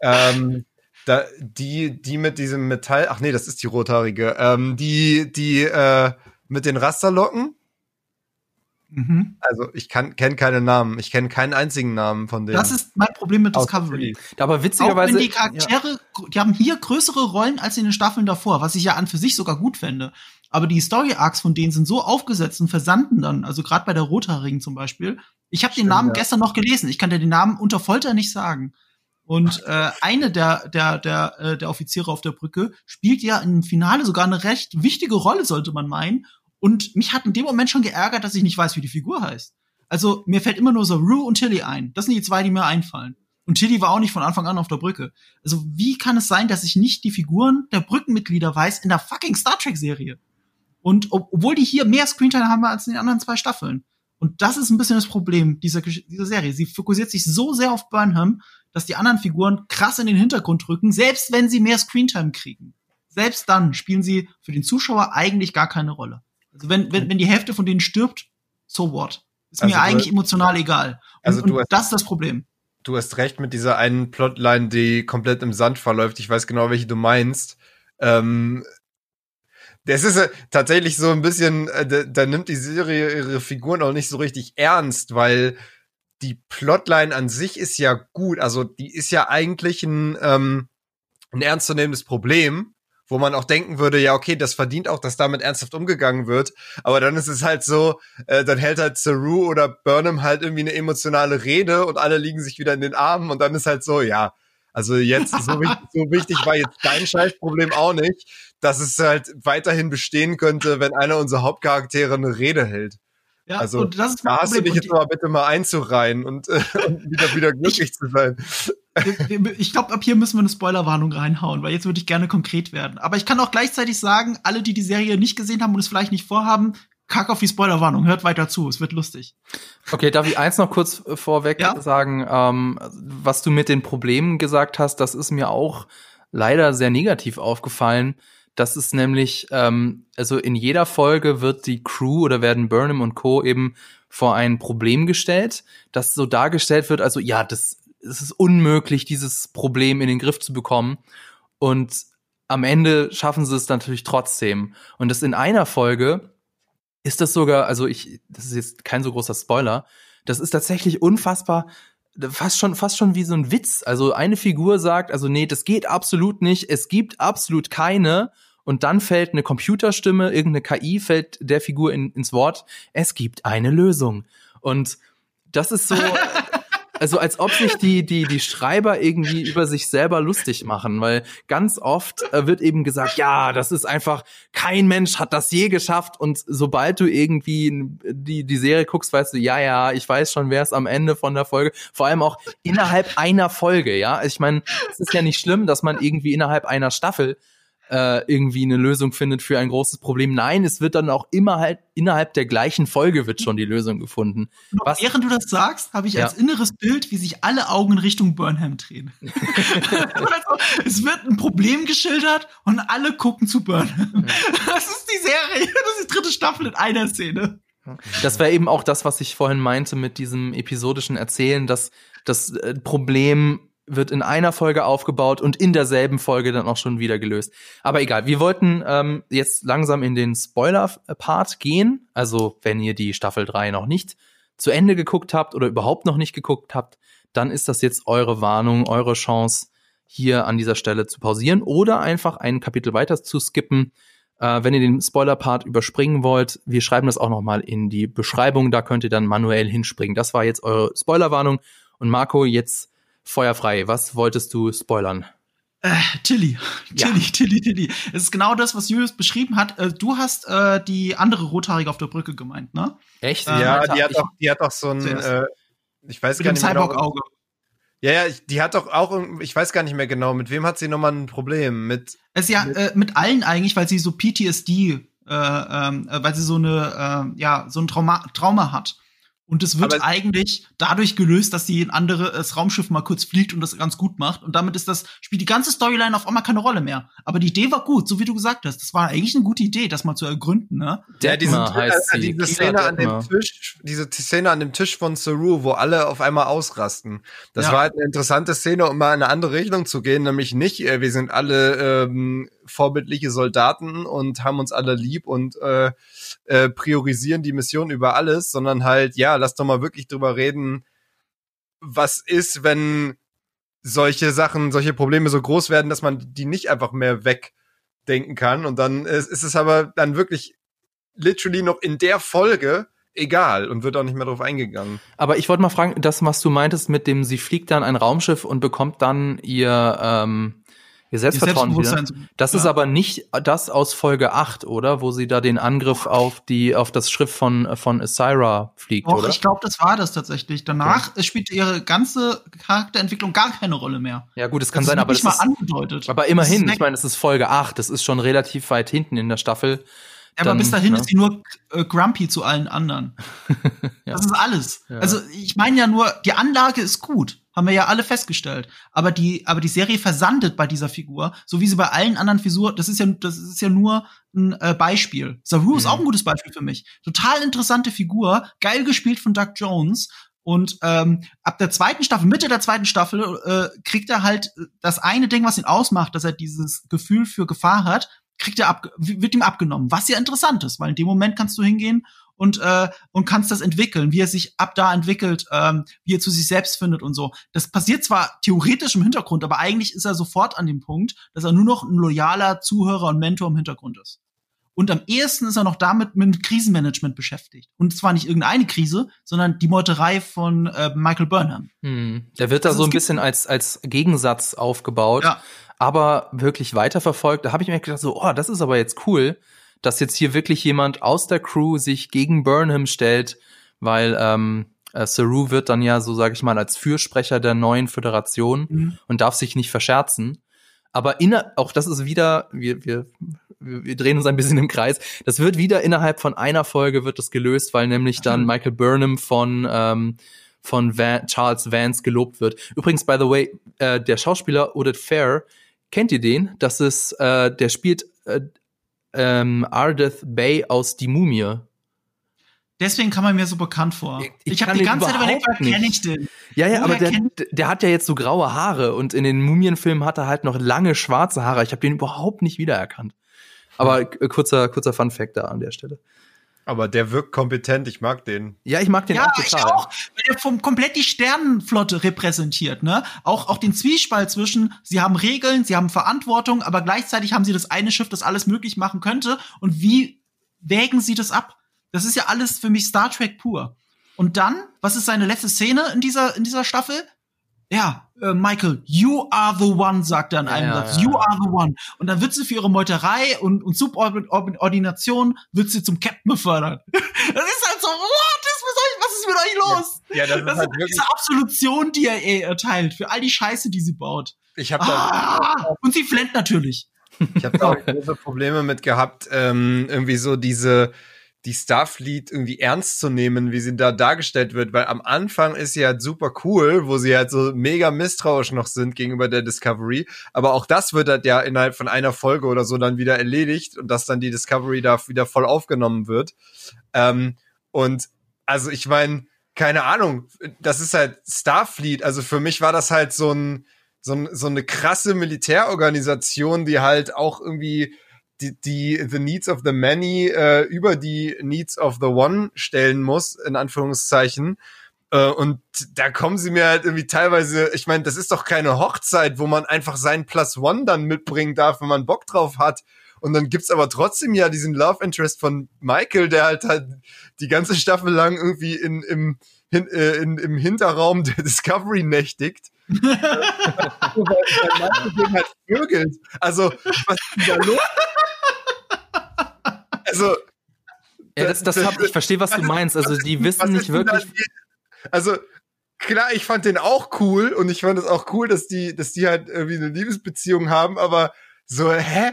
C: Ähm, da, die, die mit diesem Metall, ach nee, das ist die rothaarige, ähm, die, die, äh, mit den Rasterlocken.
B: Mhm.
C: Also ich kann kenne keine Namen. Ich kenne keinen einzigen Namen von denen.
B: Das ist mein Problem mit Discovery.
A: Aber
B: Auch
A: witzigerweise.
B: wenn die Charaktere, die haben hier größere Rollen als in den Staffeln davor, was ich ja an für sich sogar gut fände. Aber die Story Arcs von denen sind so aufgesetzt und versanden dann, also gerade bei der Rothaarigen zum Beispiel. Ich habe den Namen
C: ja.
B: gestern noch gelesen. Ich kann dir den Namen unter Folter nicht sagen. Und äh, eine der der der äh, der Offiziere auf der Brücke spielt ja im Finale sogar eine recht wichtige Rolle, sollte man meinen. Und mich hat in dem Moment schon geärgert, dass ich nicht weiß, wie die Figur heißt. Also mir fällt immer nur so Rue und Tilly ein. Das sind die zwei, die mir einfallen. Und Tilly war auch nicht von Anfang an auf der Brücke. Also wie kann es sein, dass ich nicht die Figuren der Brückenmitglieder weiß in der fucking Star Trek Serie? Und ob, obwohl die hier mehr Screentime haben als in den anderen zwei Staffeln. Und das ist ein bisschen das Problem dieser, dieser Serie. Sie fokussiert sich so sehr auf Burnham, dass die anderen Figuren krass in den Hintergrund rücken, selbst wenn sie mehr Screentime kriegen. Selbst dann spielen sie für den Zuschauer eigentlich gar keine Rolle. Also wenn, wenn, wenn die Hälfte von denen stirbt, so what? Ist
C: Also
B: mir eigentlich emotional egal. Und,
C: Also du
B: und
C: hast-
B: das ist das Problem.
C: Du hast recht mit dieser einen Plotline, die komplett im Sand verläuft. Ich weiß genau, welche du meinst. Ähm, das ist äh, tatsächlich so ein bisschen, äh, da, da nimmt die Serie ihre Figuren auch nicht so richtig ernst, weil die Plotline an sich ist ja gut. Also die ist ja eigentlich ein, ähm, ein ernstzunehmendes Problem, wo man auch denken würde, ja, okay, das verdient auch, dass damit ernsthaft umgegangen wird. Aber dann ist es halt so, äh, dann hält halt Saru oder Burnham halt irgendwie eine emotionale Rede und alle liegen sich wieder in den Armen und dann ist halt so, ja, also jetzt so wichtig, so wichtig war jetzt dein Scheißproblem auch nicht, dass es halt weiterhin bestehen könnte, wenn einer unserer Hauptcharaktere eine Rede hält.
B: Ja,
C: Also,
B: und das ist mein
C: Da hast du dich jetzt aber bitte mal einzureihen und, äh, <laughs> und wieder, wieder glücklich zu sein.
B: Ich glaube, ab hier müssen wir eine Spoilerwarnung reinhauen, weil jetzt würde ich gerne konkret werden. Aber ich kann auch gleichzeitig sagen, alle, die die Serie nicht gesehen haben und es vielleicht nicht vorhaben, kack auf die Spoilerwarnung, hört weiter zu, es wird lustig.
A: Okay, darf ich eins noch kurz äh, vorweg
B: Ja.
A: sagen? Ähm, was du mit den Problemen gesagt hast, das ist mir auch leider sehr negativ aufgefallen. Das ist nämlich, ähm, also in jeder Folge wird die Crew oder werden Burnham und Co. eben vor ein Problem gestellt, das so dargestellt wird, also ja, das, es ist unmöglich, dieses Problem in den Griff zu bekommen. Und am Ende schaffen sie es natürlich trotzdem. Und das in einer Folge ist das sogar, also ich, das ist jetzt kein so großer Spoiler, das ist tatsächlich unfassbar, fast schon, fast schon wie so ein Witz. Also eine Figur sagt, also nee, das geht absolut nicht, es gibt absolut keine. Und dann fällt eine Computerstimme, irgendeine KI fällt der Figur in, ins Wort, es gibt eine Lösung. Und das ist so, <laughs> also als ob sich die, die, die Schreiber irgendwie über sich selber lustig machen, weil ganz oft äh, wird eben gesagt, ja, das ist einfach, kein Mensch hat das je geschafft und sobald du irgendwie die, die Serie guckst, weißt du, ja, ja, ich weiß schon, wer es am Ende von der Folge, vor allem auch innerhalb einer Folge, ja. Ich meine, es ist ja nicht schlimm, dass man irgendwie innerhalb einer Staffel äh, irgendwie eine Lösung findet für ein großes Problem. Nein, es wird dann auch immer halt innerhalb der gleichen Folge wird schon die Lösung gefunden.
B: Und
A: Was-
B: während du das sagst, habe ich
A: Ja.
B: als inneres Bild, wie sich alle Augen in Richtung Burnham drehen. also, <laughs> <laughs> es wird ein Problem geschildert und alle gucken zu Burnham. Das ist die Serie, das ist die dritte Staffel in einer Szene.
A: Das wäre eben auch das, was ich vorhin meinte mit diesem episodischen Erzählen, dass das äh, Problem wird in einer Folge aufgebaut und in derselben Folge dann auch schon wieder gelöst. Aber egal, wir wollten ähm, jetzt langsam in den Spoiler-Part gehen. Also wenn ihr die Staffel 3 noch nicht zu Ende geguckt habt oder überhaupt noch nicht geguckt habt, dann ist das jetzt eure Warnung, eure Chance, hier an dieser Stelle zu pausieren oder einfach ein Kapitel weiter zu skippen. Äh, wenn ihr den Spoiler-Part überspringen wollt, wir schreiben das auch noch mal in die Beschreibung, da könnt ihr dann manuell hinspringen. Das war jetzt eure Spoilerwarnung. Und Marco, jetzt feuerfrei. Was wolltest du spoilern?
B: Äh, Tilly.
A: Ja.
B: Tilly, Tilly, Tilly. Es ist genau das, was Julius beschrieben hat. Äh, du hast äh, die andere Rothaarige auf der Brücke gemeint, ne?
A: Echt?
B: Ähm,
C: ja,
A: Alter,
C: die hat
A: ich-
C: doch, die hat doch so ein, äh, ich weiß
B: Mit
C: gar nicht mehr genau,
B: Cyborg-Auge.
C: Ja, ja, die hat doch auch, ich weiß gar nicht mehr genau, mit wem hat sie nochmal ein Problem? Mit,
B: also ja, mit, äh, mit allen eigentlich, weil sie so PTSD, äh, ähm, äh, weil sie so eine, äh, ja, so ein Trauma, Trauma hat. Und es wird eigentlich dadurch gelöst, dass sie ein anderes Raumschiff mal kurz fliegt und das ganz gut macht. Und damit ist das, spielt die ganze Storyline auf einmal keine Rolle mehr. Aber die Idee war gut, so wie du gesagt hast. Das war eigentlich eine gute Idee, das mal zu ergründen, ne?
C: Ja, diese, heißt äh, diese Szene an dem Tisch, diese Szene an dem Tisch von Saru, wo alle auf einmal ausrasten. Das ja. war halt eine interessante Szene, um mal in eine andere Richtung zu gehen, nämlich nicht, äh, wir sind alle ähm, vorbildliche Soldaten und haben uns alle lieb und äh, äh, priorisieren die Mission über alles, sondern halt, ja, lass doch mal wirklich drüber reden, was ist, wenn solche Sachen, solche Probleme so groß werden, dass man die nicht einfach mehr wegdenken kann. Und dann ist, ist es aber dann wirklich literally noch in der Folge egal und wird auch nicht mehr drauf eingegangen.
A: Aber ich wollte mal fragen, das, was du meintest mit dem, sie fliegt dann ein Raumschiff und bekommt dann ihr ähm, Ihr Selbstvertrauen wieder. Das ja. ist aber nicht das aus Folge 8, oder? Wo sie da den Angriff auf die, auf das Schrift von, von Asira fliegt,
B: Doch,
A: oder?
B: ich glaube, das war das tatsächlich. Danach okay. spielt ihre ganze Charakterentwicklung gar keine Rolle mehr.
A: Ja, gut, es kann das sein, aber das
B: mal ist, angedeutet.
A: Aber immerhin, ich meine, es ist Folge 8, das ist schon relativ weit hinten in der Staffel.
B: Ja, aber bis dahin ja. ist sie nur äh, grumpy zu allen anderen. <laughs> ja. Das ist alles. Ja. Also ich meine ja nur, die Anlage ist gut, haben wir ja alle festgestellt. Aber die, aber die Serie versandet bei dieser Figur, so wie sie bei allen anderen Figuren. Das ist ja, das ist ja nur ein äh, Beispiel. Saru mhm. ist auch ein gutes Beispiel für mich. Total interessante Figur, geil gespielt von Doug Jones. Und ähm, ab der zweiten Staffel, Mitte der zweiten Staffel, äh, kriegt er halt das eine Ding, was ihn ausmacht, dass er dieses Gefühl für Gefahr hat, kriegt er ab, wird ihm abgenommen, was ja interessant ist, weil in dem Moment kannst du hingehen und äh, und kannst das entwickeln, wie er sich ab da entwickelt, ähm, wie er zu sich selbst findet und so. Das passiert zwar theoretisch im Hintergrund, aber eigentlich ist er sofort an dem Punkt, dass er nur noch ein loyaler Zuhörer und Mentor im Hintergrund ist. Und am ehesten ist er noch damit mit Krisenmanagement beschäftigt. Und zwar nicht irgendeine Krise, sondern die Meuterei von äh, Michael Burnham.
A: Hm. Der wird da also so ein bisschen als, als Gegensatz aufgebaut. Ja aber wirklich weiterverfolgt. Da habe ich mir gedacht, so, oh, das ist aber jetzt cool, dass jetzt hier wirklich jemand aus der Crew sich gegen Burnham stellt, weil ähm, äh, Saru wird dann ja, so sage ich mal, als Fürsprecher der neuen Föderation mhm. und darf sich nicht verscherzen. Aber inner, auch das ist wieder, wir, wir, wir drehen uns ein bisschen im Kreis. Das wird wieder innerhalb von einer Folge wird das gelöst, weil nämlich dann Michael Burnham von ähm, von Van, Charles Vance gelobt wird. Übrigens, by the way, äh, der Schauspieler Odette Fair, Kennt ihr den? Das ist, äh, der spielt äh, ähm, Ardeth Bay aus Die Mumie.
B: Deswegen kam er mir so bekannt vor. Ich, ich, habe die ganze Zeit überlegt, woher kenne ich den?
A: Ja, ja, woher aber der, der hat ja jetzt so graue Haare und in den Mumienfilmen hat er halt noch lange schwarze Haare. Ich habe den überhaupt nicht wiedererkannt. Aber äh, kurzer, kurzer Fun Fact da an der Stelle.
C: Aber der wirkt kompetent, ich mag den.
A: Ja, ich mag den ja, auch total. Ich auch,
B: weil er vom, komplett die Sternenflotte repräsentiert, ne? Auch, auch den Zwiespalt zwischen, sie haben Regeln, sie haben Verantwortung, aber gleichzeitig haben sie das eine Schiff, das alles möglich machen könnte. Und wie wägen sie das ab? Das ist ja alles für mich Star Trek pur. Und dann, was ist seine letzte Szene in dieser, in dieser Staffel? Ja, äh, Michael, you are the one, sagt er an einem ja, Satz. Ja, you are the one. Und dann wird sie für ihre Meuterei und, und Subordination wird sie zum Captain befördert. <laughs> das ist halt so, what is mit euch, was ist mit euch los? Ja, das, das ist halt wirklich diese Absolution, die er eh erteilt für all die Scheiße, die sie baut.
C: Ich hab da
B: ah, und sie flennt natürlich.
C: Ich habe da auch große Probleme mit gehabt, ähm, irgendwie so diese die Starfleet irgendwie ernst zu nehmen, wie sie da dargestellt wird, weil am Anfang ist sie halt super cool, wo sie halt so mega misstrauisch noch sind gegenüber der Discovery, aber auch das wird halt ja innerhalb von einer Folge oder so dann wieder erledigt und dass dann die Discovery da wieder voll aufgenommen wird. Ähm, und also ich meine, keine Ahnung, das ist halt Starfleet, also für mich war das halt so ein so, so eine krasse Militärorganisation, die halt auch irgendwie die, die the needs of the many äh, über die needs of the one stellen muss, in Anführungszeichen. Äh, und da kommen sie mir halt irgendwie teilweise, ich meine, das ist doch keine Hochzeit, wo man einfach sein Plus One dann mitbringen darf, wenn man Bock drauf hat. Und dann gibt's aber trotzdem ja diesen Love Interest von Michael, der halt halt die ganze Staffel lang irgendwie in, im, in, äh, in, im Hinterraum der Discovery nächtigt. <laughs> weil, weil halt vögelt. Also, was ist da los? Also.
A: Ja, das, das hab, ich verstehe, was du <laughs> meinst. Also, die wissen nicht wirklich.
C: also, klar, ich fand den auch cool und ich fand es auch cool, dass die, dass die halt irgendwie eine Liebesbeziehung haben, aber so, hä?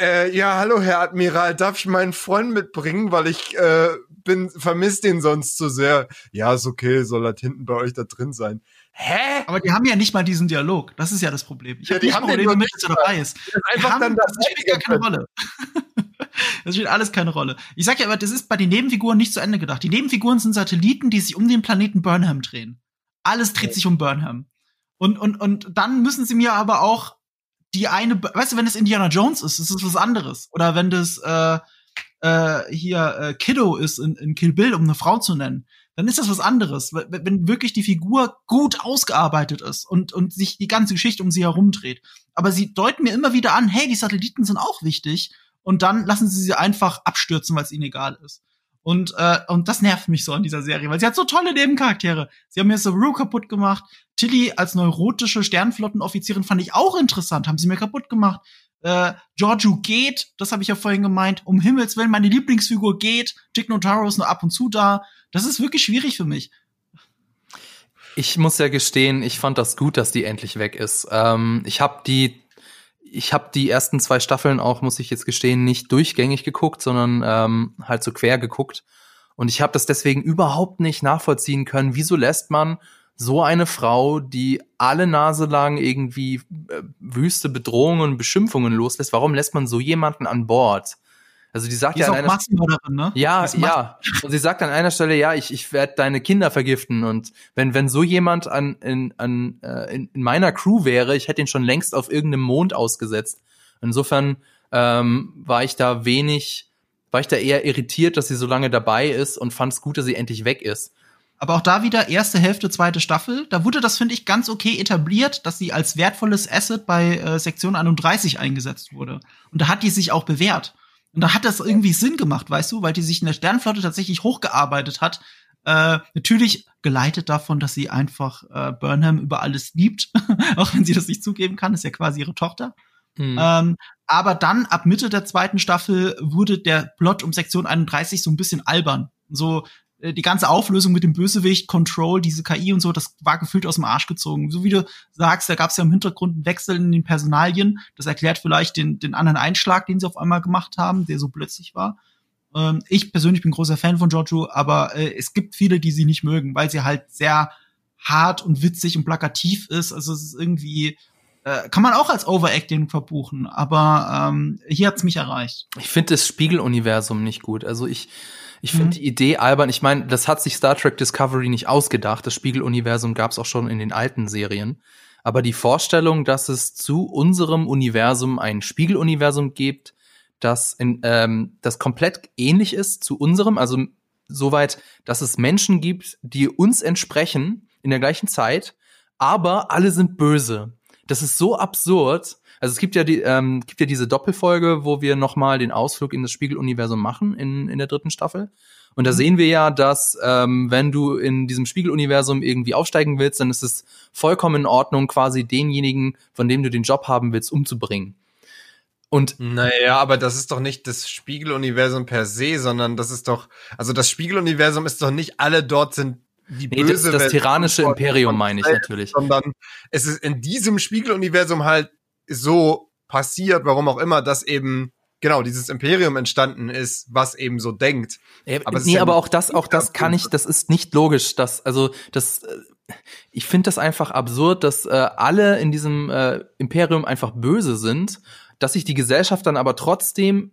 C: Äh, ja, hallo Herr Admiral, darf ich meinen Freund mitbringen, weil ich äh, bin vermisst den sonst zu sehr. Ja, ist okay, soll halt hinten bei euch da drin sein. Hä?
B: Aber die haben ja nicht mal diesen Dialog. Das ist ja das Problem. Ich
C: Ja,
B: hab
C: die
B: nicht
C: haben
B: Probleme
C: den
B: mit, dass er dabei ist. Die
C: einfach
B: haben,
C: dann
B: das spielt gar keine Rolle. <laughs> das spielt alles keine Rolle. Ich sag ja aber, das ist bei den Nebenfiguren nicht zu Ende gedacht. Die Nebenfiguren sind Satelliten, die sich um den Planeten Burnham drehen. Alles dreht sich um Burnham. Und, und, und dann müssen sie mir aber auch die eine, weißt du, wenn es Indiana Jones ist, ist es was anderes. Oder wenn das äh, äh, hier äh, Kiddo ist in, in Kill Bill, um eine Frau zu nennen, dann ist das was anderes. Wenn wenn wirklich die Figur gut ausgearbeitet ist und, und sich die ganze Geschichte um sie herum dreht. Aber sie deuten mir immer wieder an, hey, die Satelliten sind auch wichtig. Und dann lassen sie sie einfach abstürzen, weil es ihnen egal ist. Und, äh, und das nervt mich so an dieser Serie, weil sie hat so tolle Nebencharaktere. Sie haben mir Saru kaputt gemacht. Tilly als neurotische Sternflottenoffizierin fand ich auch interessant, haben sie mir kaputt gemacht. Äh, Giorgio geht, das habe ich ja vorhin gemeint, um Himmels Willen, meine Lieblingsfigur geht. Dick Notaro ist nur ab und zu da. Das ist wirklich schwierig für mich.
A: Ich muss ja gestehen, ich fand das gut, dass die endlich weg ist. Ähm, ich habe die, ich habe die ersten zwei Staffeln auch, muss ich jetzt gestehen, nicht durchgängig geguckt, sondern ähm, halt so quer geguckt. Und ich habe das deswegen überhaupt nicht nachvollziehen können. Wieso lässt man so eine Frau, die alle Nase lang irgendwie äh, wüste Bedrohungen und Beschimpfungen loslässt, warum lässt man so jemanden an Bord? Also die sagt
B: Die
A: ja
B: ist
A: an
B: auch
A: einer
B: ne?
A: ja, ja. Und sie sagt an einer Stelle, ja, ich, ich werde deine Kinder vergiften. Und wenn, wenn so jemand an, in, an, äh, in meiner Crew wäre, ich hätte ihn schon längst auf irgendeinem Mond ausgesetzt. Insofern ähm, war ich da wenig, war ich da eher irritiert, dass sie so lange dabei ist und fand es gut, dass sie endlich weg ist.
B: Aber auch da wieder erste Hälfte, zweite Staffel. Da wurde das, finde ich, ganz okay etabliert, dass sie als wertvolles Asset bei äh, Sektion 31 eingesetzt wurde. Und da hat die sich auch bewährt. Und da hat das irgendwie Sinn gemacht, weißt du, weil die sich in der Sternflotte tatsächlich hochgearbeitet hat. Äh, natürlich geleitet davon, dass sie einfach äh, Burnham über alles liebt, <laughs> auch wenn sie das nicht zugeben kann, ist ja quasi ihre Tochter.
A: Hm.
B: Ähm, aber dann, ab Mitte der zweiten Staffel, wurde der Plot um Sektion 31 so ein bisschen albern. So, die ganze Auflösung mit dem Bösewicht, Control, diese KI und so, das war gefühlt aus dem Arsch gezogen. So wie du sagst, da gab es ja im Hintergrund einen Wechsel in den Personalien. Das erklärt vielleicht den, den anderen Einschlag, den sie auf einmal gemacht haben, der so plötzlich war. Ähm, ich persönlich bin großer Fan von Giorgio, aber äh, es gibt viele, die sie nicht mögen, weil sie halt sehr hart und witzig und plakativ ist. Also es ist irgendwie, äh, kann man auch als Overacting verbuchen, aber ähm, hier hat's mich erreicht.
A: Ich finde das Spiegeluniversum nicht gut. Also ich, ich finde
B: Mhm.
A: die Idee albern. Ich meine, das hat sich Star Trek Discovery nicht ausgedacht. Das Spiegeluniversum gab es auch schon in den alten Serien. Aber die Vorstellung, dass es zu unserem Universum ein Spiegeluniversum gibt, das, in, ähm, das komplett ähnlich ist zu unserem, also soweit, dass es Menschen gibt, die uns entsprechen in der gleichen Zeit, aber alle sind böse. Das ist so absurd. Also es gibt ja die, ähm, gibt ja diese Doppelfolge, wo wir nochmal den Ausflug in das Spiegeluniversum machen in, in der dritten Staffel. Und da sehen wir ja, dass ähm, wenn du in diesem Spiegeluniversum irgendwie aufsteigen willst, dann ist es vollkommen in Ordnung, quasi denjenigen, von dem du den Job haben willst, umzubringen. Und
C: Naja, aber das ist doch nicht das Spiegeluniversum per se, sondern das ist doch, also das Spiegeluniversum ist doch nicht alle dort sind die
A: nee, das,
C: böse
A: das
C: Version
A: tyrannische Imperium meine ich natürlich.
C: Sondern es ist in diesem Spiegeluniversum halt so passiert, warum auch immer, dass eben genau dieses Imperium entstanden ist, was eben so denkt. Aber
A: nee,
C: ja
A: aber auch das, auch das kann ich, das ist nicht logisch. Das, also das, äh, ich finde das einfach absurd, dass äh, alle in diesem äh, Imperium einfach böse sind, dass sich die Gesellschaft dann aber trotzdem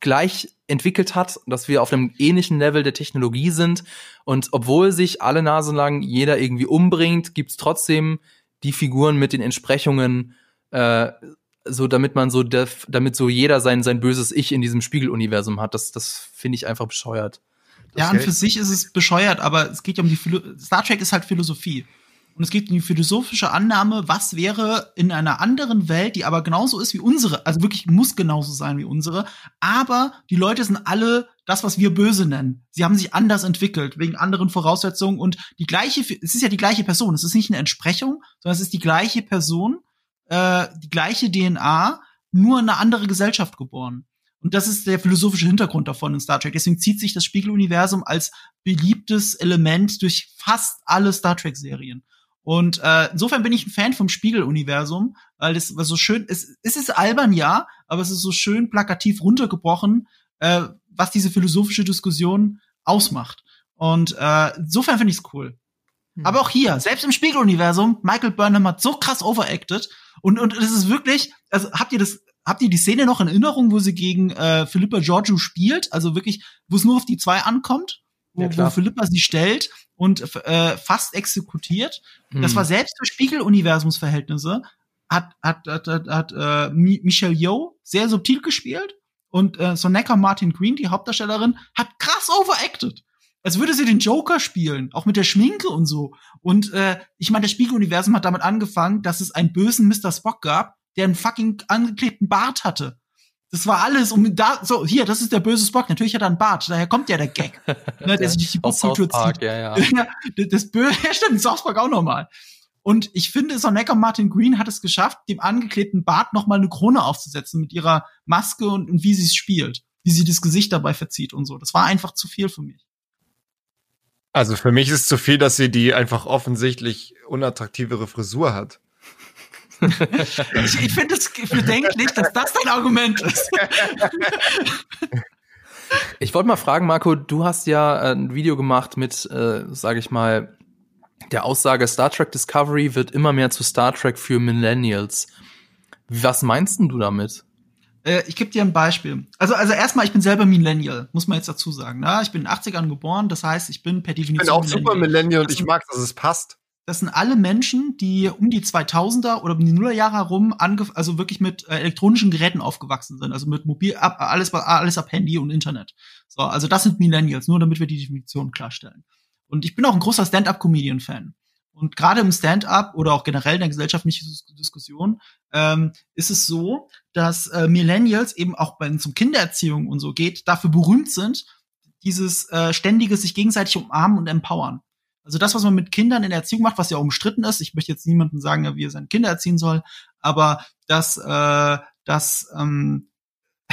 A: gleich entwickelt hat, dass wir auf einem ähnlichen Level der Technologie sind und obwohl sich alle Nasen lang jeder irgendwie umbringt, gibt's trotzdem die Figuren mit den Entsprechungen, äh, so damit man so, def- damit so jeder sein sein böses Ich in diesem Spiegeluniversum hat. Das, das finde ich einfach bescheuert.
B: Ja,
C: Okay.
B: und für sich ist es bescheuert, aber es geht ja um die Philo Star Trek ist halt Philosophie. Und es geht um die philosophische Annahme, was wäre in einer anderen Welt, die aber genauso ist wie unsere, also wirklich muss genauso sein wie unsere, aber die Leute sind alle das, was wir böse nennen. Sie haben sich anders entwickelt, wegen anderen Voraussetzungen und die gleiche, es ist ja die gleiche Person, es ist nicht eine Entsprechung, sondern es ist die gleiche Person, äh, die gleiche DNA, nur in eine andere Gesellschaft geboren. Und das ist der philosophische Hintergrund davon in Star Trek. Deswegen zieht sich das Spiegeluniversum als beliebtes Element durch fast alle Star Trek-Serien. Und äh, insofern bin ich ein Fan vom Spiegeluniversum, weil das was so schön ist. Es ist albern, ja, aber es ist so schön plakativ runtergebrochen, äh, was diese philosophische Diskussion ausmacht. Und äh, insofern finde ich es cool. Mhm. Aber auch hier, selbst im Spiegeluniversum, Michael Burnham hat so krass overacted und und es ist wirklich, also habt ihr das habt ihr die Szene noch in Erinnerung, wo sie gegen äh, Philippa Giorgio spielt? Also wirklich, wo es nur auf die zwei ankommt, wo, ja, wo Philippa sie stellt und äh, fast exekutiert. Hm. Das war selbst für Spiegeluniversumsverhältnisse hat hat hat, hat, hat äh, Michelle Yeoh sehr subtil gespielt und äh, Soneka Martin Green, die Hauptdarstellerin, hat krass overacted. Als würde sie den Joker spielen, auch mit der Schminke und so. Und äh, ich meine, das Spiegeluniversum hat damit angefangen, dass es einen bösen Mr. Spock gab, der einen fucking angeklebten Bart hatte. Das war alles, um da, so, hier, das ist der böse Spock. Natürlich hat er einen Bart, daher kommt ja der Gag. <laughs> ne, der sich die Popkultur zieht.
A: Ja, ja. <laughs>
B: das Böse, <laughs> ja, stimmt, South Park auch nochmal. Und ich finde, Soneca Martin Green hat es geschafft, dem angeklebten Bart nochmal eine Krone aufzusetzen mit ihrer Maske und, und wie sie es spielt. Wie sie das Gesicht dabei verzieht und so. Das war einfach zu viel für mich.
C: Also für mich ist zu viel, dass sie die einfach offensichtlich unattraktivere Frisur hat
B: ich ich finde es bedenklich, dass das dein Argument ist.
A: Ich wollte mal fragen, Marco, du hast ja äh, ein Video gemacht mit, äh, sage ich mal, der Aussage, Star Trek Discovery wird immer mehr zu Star Trek für Millennials. Was meinst du damit?
B: Äh, ich gebe dir ein Beispiel. Also, also erstmal, ich bin selber Millennial, muss man jetzt dazu sagen. Na, ne? ich bin in den 80ern geboren, das heißt, ich bin per Definition. Ich bin
C: auch Millennial. super Millennial und ich mag, dass es passt
B: das sind alle Menschen, die um die 2000er oder um die Nullerjahre herum also wirklich mit äh, elektronischen Geräten aufgewachsen sind, also mit mobil ab, alles alles ab Handy und Internet. So, also das sind Millennials, nur damit wir die Definition klarstellen. Und ich bin auch ein großer Stand-up-Comedian-Fan. Und gerade im Stand-up oder auch generell in der gesellschaftlichen Diskussion ähm, ist es so, dass äh, Millennials eben auch wenn es um Kindererziehung und so geht, dafür berühmt sind, dieses äh, ständige sich gegenseitig umarmen und empowern. Also das, was man mit Kindern in der Erziehung macht, was ja auch umstritten ist, ich möchte jetzt niemandem sagen, wie er seine Kinder erziehen soll, aber das, äh, das, ähm,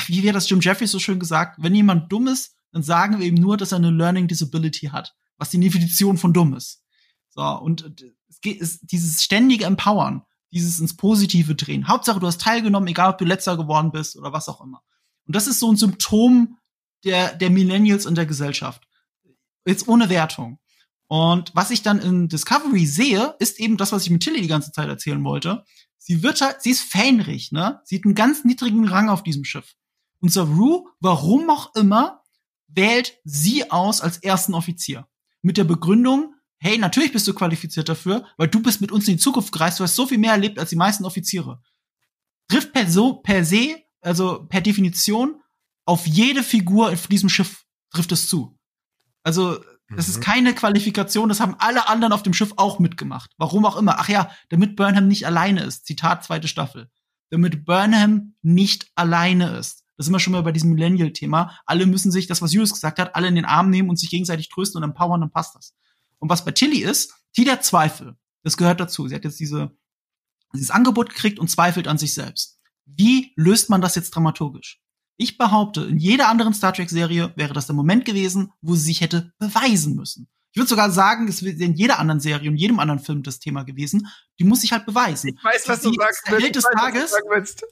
B: wie wäre das Jim Jeffries so schön gesagt, wenn jemand dumm ist, dann sagen wir ihm nur, dass er eine Learning Disability hat, was die Definition von dumm ist. So, und es geht, es, dieses ständige Empowern, dieses ins Positive drehen. Hauptsache, du hast teilgenommen, egal ob du letzter geworden bist oder was auch immer. Und das ist so ein Symptom der, der Millennials in der Gesellschaft. Jetzt ohne Wertung. Und was ich dann in Discovery sehe, ist eben das, was ich mit Tilly die ganze Zeit erzählen wollte. Sie wird halt, sie ist fähnrich, ne? Sie hat einen ganz niedrigen Rang auf diesem Schiff. Und Saru, warum auch immer, wählt sie aus als ersten Offizier. Mit der Begründung, hey, natürlich bist du qualifiziert dafür, weil du bist mit uns in die Zukunft gereist, du hast so viel mehr erlebt als die meisten Offiziere. Trifft per, so, per se, also per Definition, auf jede Figur auf diesem Schiff trifft es zu. Also das ist mhm. keine Qualifikation, das haben alle anderen auf dem Schiff auch mitgemacht. Warum auch immer. Ach ja, damit Burnham nicht alleine ist. Zitat zweite Staffel. Damit Burnham nicht alleine ist. Das sind wir schon mal bei diesem Millennial-Thema. Alle müssen sich, das was Julius gesagt hat, alle in den Arm nehmen und sich gegenseitig trösten und empowern, dann passt das. Und was bei Tilly ist, die der Zweifel. Das gehört dazu. Sie hat jetzt diese, dieses Angebot gekriegt und zweifelt an sich selbst. Wie löst man das jetzt dramaturgisch? Ich behaupte, in jeder anderen Star Trek-Serie wäre das der Moment gewesen, wo sie sich hätte beweisen müssen. Ich würde sogar sagen, es wäre in jeder anderen Serie und jedem anderen Film das Thema gewesen. Die muss sich halt beweisen.
C: Ich weiß, was du sagst.
B: Der Held des Tages.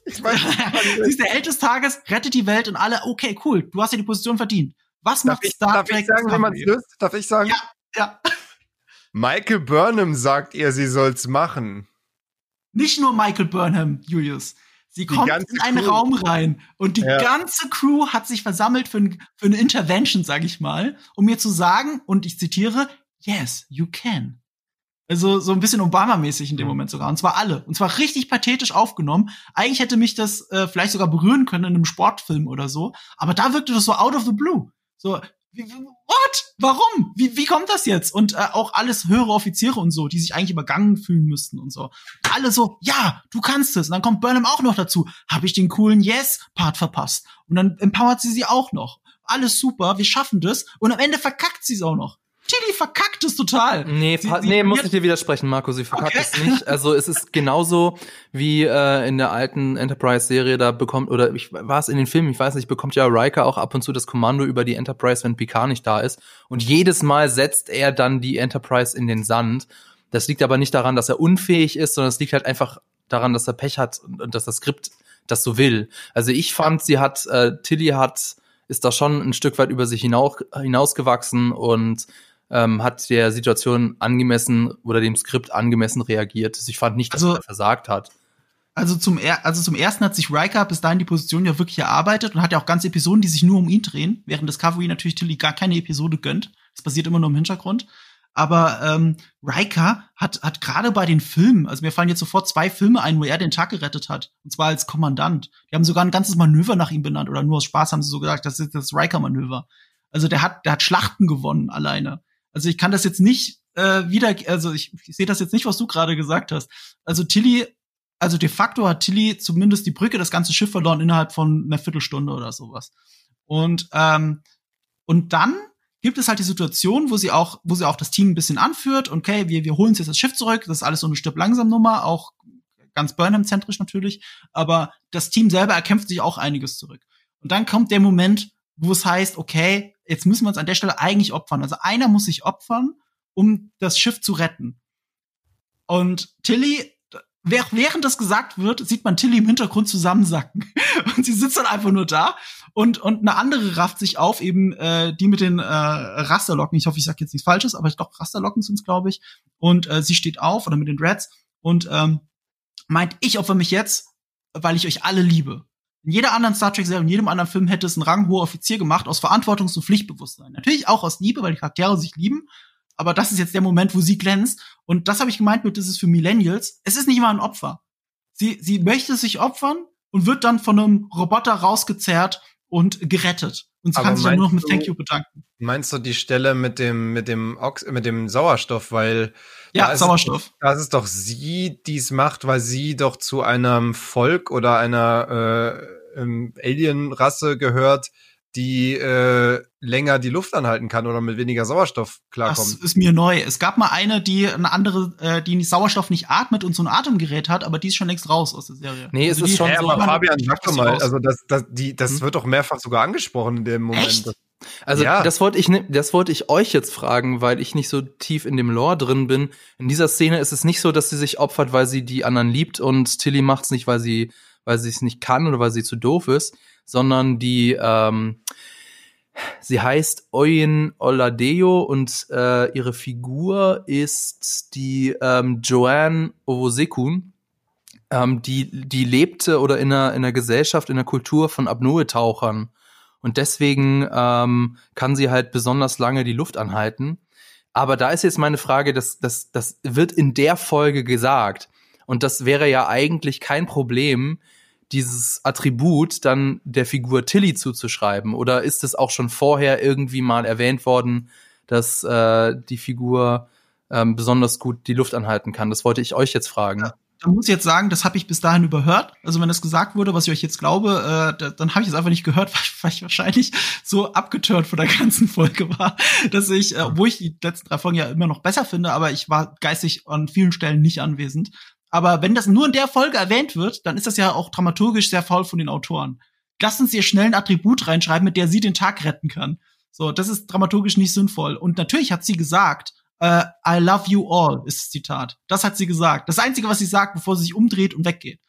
B: Ich weiß, <laughs> sie ist der Held des Tages, rettet die Welt und alle, okay, cool, du hast ja die Position verdient. Was
C: darf
B: macht
C: ich, Star darf Trek? Darf ich sagen, wie man es löst? Darf ich sagen?
B: Ja, ja.
C: Michael Burnham sagt ihr, sie soll's machen.
B: Nicht nur Michael Burnham, Julius. Sie kommt in einen Crew. Raum rein und die ja. ganze Crew hat sich versammelt für, ein, für eine Intervention, sag ich mal, um mir zu sagen, und ich zitiere, yes, you can. Also so ein bisschen Obama-mäßig in dem mhm. Moment sogar. Und zwar alle. Und zwar richtig pathetisch aufgenommen. Eigentlich hätte mich das äh, vielleicht sogar berühren können in einem Sportfilm oder so. Aber da wirkte das so out of the blue. So, what? Warum? Wie, wie kommt das jetzt? Und äh, auch alles höhere Offiziere und so, die sich eigentlich übergangen fühlen müssten und so. Alle so, ja, du kannst es. Und dann kommt Burnham auch noch dazu. Habe ich den coolen Yes-Part verpasst? Und dann empowert sie sie auch noch. Alles super, wir schaffen das. Und am Ende verkackt sie es auch noch. Tilly verkackt es total.
A: Nee,
B: Sie-
A: nee muss ich dir widersprechen, Marco. Sie verkackt
B: Okay.
A: es nicht. Also es ist genauso wie äh, in der alten Enterprise-Serie, da bekommt, oder ich war es in den Filmen, ich weiß nicht, bekommt ja Riker auch ab und zu das Kommando über die Enterprise, wenn Picard nicht da ist. Und jedes Mal setzt er dann die Enterprise in den Sand. Das liegt aber nicht daran, dass er unfähig ist, sondern es liegt halt einfach daran, dass er Pech hat und dass das Skript das so will. Also ich fand, sie hat, äh, Tilly hat, ist da schon ein Stück weit über sich hinaus, hinausgewachsen und ähm, hat der Situation angemessen oder dem Skript angemessen reagiert. Ich fand nicht, dass
B: Also-
A: er versagt hat.
B: Also zum, er also zum ersten hat sich Riker bis dahin die Position ja wirklich erarbeitet und hat ja auch ganze Episoden, die sich nur um ihn drehen, während Discovery natürlich Tilly gar keine Episode gönnt. Das passiert immer nur im Hintergrund. Aber ähm, Riker hat, hat gerade bei den Filmen, also mir fallen jetzt sofort zwei Filme ein, wo er den Tag gerettet hat. Und zwar als Kommandant. Die haben sogar ein ganzes Manöver nach ihm benannt. Oder nur aus Spaß haben sie so gesagt, das ist das Riker-Manöver. Also der hat, der hat Schlachten gewonnen alleine. Also ich kann das jetzt nicht äh, wieder, also ich, ich sehe das jetzt nicht, was du gerade gesagt hast. Also Tilly also de facto hat Tilly zumindest die Brücke, das ganze Schiff verloren innerhalb von einer Viertelstunde oder sowas. Und ähm, und dann gibt es halt die Situation, wo sie auch, wo sie auch das Team ein bisschen anführt. Okay, wir wir holen uns jetzt das Schiff zurück. Das ist alles so eine Stirb langsam Nummer, auch ganz Burnham-zentrisch natürlich. Aber das Team selber erkämpft sich auch einiges zurück. Und dann kommt der Moment, wo es heißt, okay, jetzt müssen wir uns an der Stelle eigentlich opfern. Also einer muss sich opfern, um das Schiff zu retten. Und Tilly Wäh- Während das gesagt wird, sieht man Tilly im Hintergrund zusammensacken. <laughs> Und sie sitzt dann einfach nur da. Und, und eine andere rafft sich auf, eben äh, die mit den äh, Rasterlocken. Ich hoffe, ich sage jetzt nichts Falsches, aber doch, Rasterlocken sind's, glaube ich. Und äh, sie steht auf, oder mit den Dreads, und ähm, meint, ich opfer mich jetzt, weil ich euch alle liebe. In jeder anderen Star Trek-Serie, in jedem anderen Film hätte es einen ranghoher Offizier gemacht, aus Verantwortungs- und Pflichtbewusstsein. Natürlich auch aus Liebe, weil die Charaktere sich lieben. Aber das ist jetzt der Moment, wo sie glänzt. Und das habe ich gemeint mit, das ist für Millennials. Es ist nicht mal ein Opfer. Sie, sie möchte sich opfern und wird dann von einem Roboter rausgezerrt und gerettet. Und sie kann sich dann nur noch mit Thank you bedanken.
C: Meinst du die Stelle mit dem, mit dem Ox mit dem Sauerstoff, weil
B: Ja,
C: da ist
B: Sauerstoff.
C: Es, das ist doch sie, die es macht, weil sie doch zu einem Volk oder einer äh, ähm, Alien-Rasse gehört, die äh, länger die Luft anhalten kann oder mit weniger Sauerstoff
B: Das
C: klarkommt.
B: ist mir neu. Es gab mal eine, die eine andere, äh, die Sauerstoff nicht atmet und so ein Atemgerät hat, aber die ist schon längst raus aus der Serie.
A: Nee, es
B: Also
A: ist
B: die-
A: schon
C: Ja,
A: so-
C: aber Fabian, sag doch mal,
B: raus.
C: also das, das, die, das
A: Hm?
C: wird doch mehrfach sogar angesprochen in dem Moment.
B: Echt?
C: Das,
A: Also
C: Ja.
A: das wollte ich, das wollte ich euch jetzt fragen, weil ich nicht so tief in dem Lore drin bin. In dieser Szene ist es nicht so, dass sie sich opfert, weil sie die anderen liebt und Tilly macht's nicht, weil sie, weil sie es nicht kann oder weil sie zu doof ist, sondern die, ähm, sie heißt Oyin Oladeo und äh, ihre Figur ist die ähm, Joanne Owosekun. Ähm, die, die lebte oder in einer, in einer Gesellschaft, in einer Kultur von Apnoe-Tauchern. Und deswegen ähm, kann sie halt besonders lange die Luft anhalten. Aber da ist jetzt meine Frage, das, das, das wird in der Folge gesagt. Und das wäre ja eigentlich kein Problem, dieses Attribut dann der Figur Tilly zuzuschreiben. Oder ist es auch schon vorher irgendwie mal erwähnt worden, dass äh, die Figur ähm, besonders gut die Luft anhalten kann? Das wollte ich euch jetzt fragen.
B: da muss ich jetzt sagen, das habe ich bis dahin überhört. Also wenn das gesagt wurde, was ich euch jetzt glaube, äh, da, dann habe ich es einfach nicht gehört, <laughs> weil, ich- wahrscheinlich so abgetört von der ganzen Folge war, dass ich, äh, wo ich die letzten drei Folgen ja immer noch besser finde, aber ich war geistig an vielen Stellen nicht anwesend. Aber wenn das nur in der Folge erwähnt wird, dann ist das ja auch dramaturgisch sehr faul von den Autoren. Lassen Sie ihr schnell ein Attribut reinschreiben, mit der sie den Tag retten kann. So, das ist dramaturgisch nicht sinnvoll. Und natürlich hat sie gesagt, äh, I love you all ist das Zitat. Das hat sie gesagt. Das Einzige, was sie sagt, bevor sie sich umdreht und weggeht.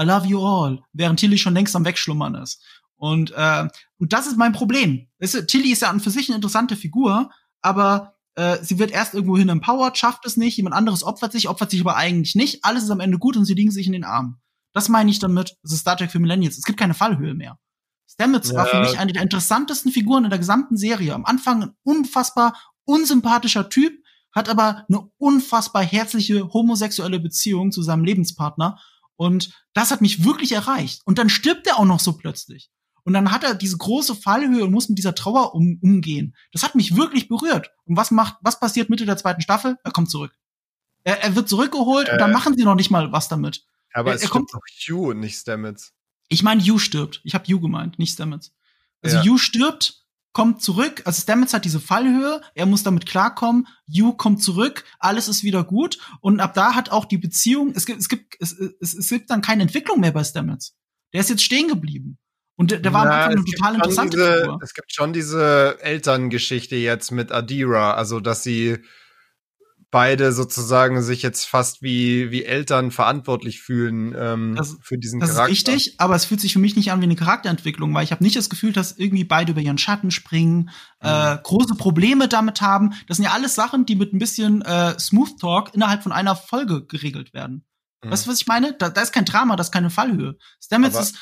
B: I love you all, während Tilly schon längst am Wegschlummern ist. Und, äh, und das ist mein Problem. Weißt du, Tilly ist ja an für sich eine interessante Figur, aber äh, sie wird erst irgendwohin empowered, schafft es nicht, jemand anderes opfert sich, opfert sich aber eigentlich nicht. Alles ist am Ende gut und sie liegen sich in den Armen. Das meine ich damit, es ist Star Trek für Millennials. Es gibt keine Fallhöhe mehr. Stamets war für
C: Ja.
B: mich eine der interessantesten Figuren in der gesamten Serie. Am Anfang ein unfassbar unsympathischer Typ, hat aber eine unfassbar herzliche homosexuelle Beziehung zu seinem Lebenspartner. Und das hat mich wirklich erreicht. Und dann stirbt er auch noch so plötzlich. Und dann hat er diese große Fallhöhe und muss mit dieser Trauer um, umgehen. Das hat mich wirklich berührt. Und was macht, was passiert Mitte der zweiten Staffel? Er kommt zurück. Er, er wird zurückgeholt und dann
C: Äh.
B: machen sie noch nicht mal was damit.
C: aber
B: er-
C: es
B: er kommt-
C: doch Hugh und nicht Stamets.
B: Ich meine, Yu stirbt. Ich habe Yu gemeint, nicht Stamets. Also
C: Ja.
B: Yu stirbt kommt zurück, also Stamets hat diese Fallhöhe, er muss damit klarkommen, You kommt zurück, alles ist wieder gut und ab da hat auch die Beziehung, es gibt, es gibt, es, es, es gibt dann keine Entwicklung mehr bei Stamets. Der ist jetzt stehen geblieben. Und der war
C: Ja,
B: eine total interessante
C: diese,
B: Figur.
C: Es gibt schon diese Elterngeschichte jetzt mit Adira, also dass sie beide sozusagen sich jetzt fast wie, wie Eltern verantwortlich fühlen ähm,
B: Das-
C: für diesen
B: Das ist
C: Charakter.
B: richtig, aber es fühlt sich für mich nicht an wie eine Charakterentwicklung, weil ich habe nicht das Gefühl, dass irgendwie beide über ihren Schatten springen,
C: Mhm.
B: äh, große Probleme damit haben. Das sind ja alles Sachen, die mit ein bisschen äh, Smooth Talk innerhalb von einer Folge geregelt werden.
C: Mhm.
B: Weißt du, was ich meine? Da, da ist kein Drama, das ist keine Fallhöhe. Stamets ist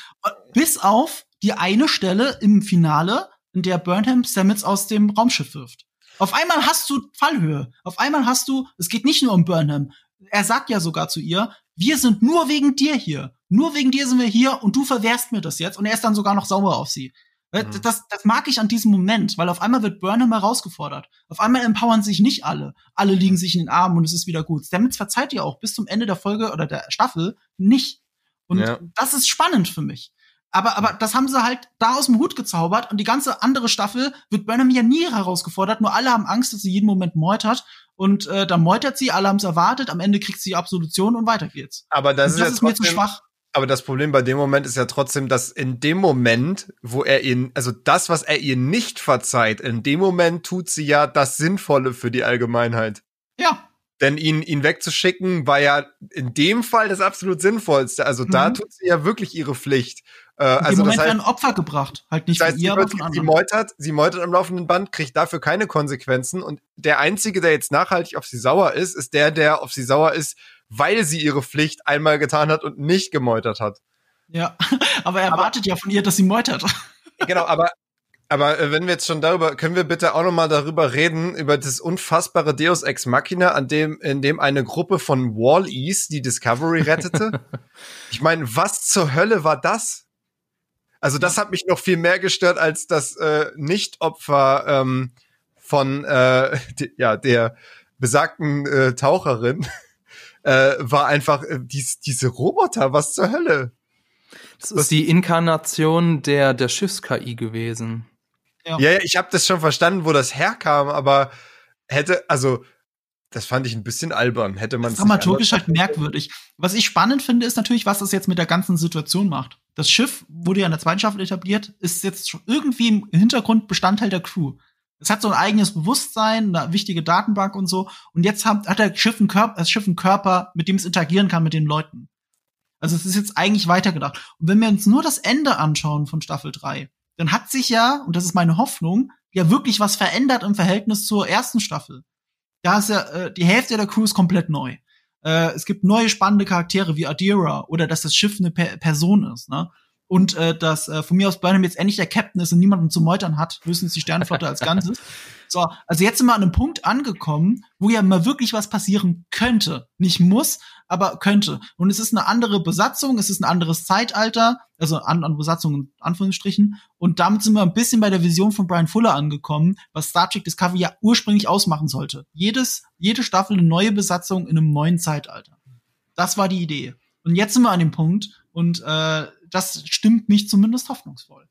B: bis auf die eine Stelle im Finale, in der Burnham Stamets aus dem Raumschiff wirft. Auf einmal hast du Fallhöhe. Auf einmal hast du, es geht nicht nur um Burnham. Er sagt ja sogar zu ihr, wir sind nur wegen dir hier. Nur wegen dir sind wir hier und du verwehrst mir das jetzt. Und er ist dann sogar noch sauer auf sie. Äh,
C: Mhm.
B: Das, das mag ich an diesem Moment, weil auf einmal wird Burnham herausgefordert. Auf einmal empowern sich nicht alle. Alle liegen sich in den Armen und es ist wieder gut. Stamets verzeiht ihr auch bis zum Ende der Folge oder der Staffel nicht. Und
C: Ja.
B: das ist spannend für mich. Aber, aber das haben sie halt da aus dem Hut gezaubert und die ganze andere Staffel wird Burnham ja nie herausgefordert. Nur alle haben Angst, dass sie jeden Moment meutert. Und äh, dann meutert sie, alle haben es erwartet, am Ende kriegt sie Absolution und weiter geht's.
C: Aber das,
B: und
C: ist,
B: das
C: ja
B: ist mir zu
C: trotzdem,
B: schwach.
C: Aber das Problem bei dem Moment ist ja trotzdem, dass in dem Moment, wo er ihn, also das, was er ihr nicht verzeiht, in dem Moment tut sie ja das Sinnvolle für die Allgemeinheit.
B: Ja,
C: Denn ihn, ihn wegzuschicken war ja in dem Fall das absolut Sinnvollste. Also da
B: Mhm.
C: tut sie ja wirklich ihre Pflicht. Äh, also
B: Moment
C: das heißt,
B: werden Opfer gebracht. Halt nicht
C: das heißt sie,
B: ihr, aber von
C: sie
B: anderen.
C: meutert, sie meutert am laufenden Band, kriegt dafür keine Konsequenzen. Und der Einzige, der jetzt nachhaltig auf sie sauer ist, ist der, der auf sie sauer ist, weil sie ihre Pflicht einmal getan hat und nicht gemeutert hat.
B: Ja, <laughs> aber er erwartet ja von ihr, dass sie meutert. <laughs>
C: Genau, aber aber äh, wenn wir jetzt schon darüber, können wir bitte auch noch mal darüber reden über das unfassbare Deus Ex Machina, an dem in dem eine Gruppe von Wall-E's die Discovery rettete. <laughs> ich meine, was zur Hölle war das? Also das hat mich noch viel mehr gestört als das äh, Nicht-Opfer ähm, von äh, ja der besagten äh, Taucherin. Äh, war einfach äh, dies, diese Roboter, was zur Hölle?
A: Das ist die Inkarnation der, der Schiffs-KI gewesen.
B: Ja.
C: Ja, ja, ich habe das schon verstanden, wo das herkam, aber hätte, also, das fand ich ein bisschen albern. Hätte man
B: Das ist dramaturgisch halt merkwürdig. Was ich spannend finde, ist natürlich, was das jetzt mit der ganzen Situation macht. Das Schiff wurde ja in der zweiten Staffel etabliert, ist jetzt schon irgendwie im Hintergrund Bestandteil der Crew. Es hat so ein eigenes Bewusstsein, eine wichtige Datenbank und so. Und jetzt hat, hat der Schiff einen Körper, das Schiff einen Körper, mit dem es interagieren kann mit den Leuten. Also es ist jetzt eigentlich weitergedacht. Und wenn wir uns nur das Ende anschauen von Staffel 3, dann hat sich ja, und das ist meine Hoffnung, ja wirklich was verändert im Verhältnis zur ersten Staffel. Da ist ja äh, die Hälfte der Crew ist komplett neu. Äh, es gibt neue spannende Charaktere wie Adira oder dass das Schiff eine per Person ist, ne? Und äh, dass äh, von mir aus Burnham jetzt endlich der Captain ist und niemanden zu meutern hat, höchstens die Sternenflotte als <laughs> Ganzes. So, also jetzt sind wir an einem Punkt angekommen, wo ja mal wirklich was passieren könnte. Nicht muss, aber könnte. Und es ist eine andere Besatzung, es ist ein anderes Zeitalter, also an, an Besatzung in Anführungsstrichen. Und damit sind wir ein bisschen bei der Vision von Brian Fuller angekommen, was Star Trek Discovery ja ursprünglich ausmachen sollte. Jedes, jede Staffel eine neue Besatzung in einem neuen Zeitalter. Das war die Idee. Und jetzt sind wir an dem Punkt und äh, das stimmt mich zumindest hoffnungsvoll.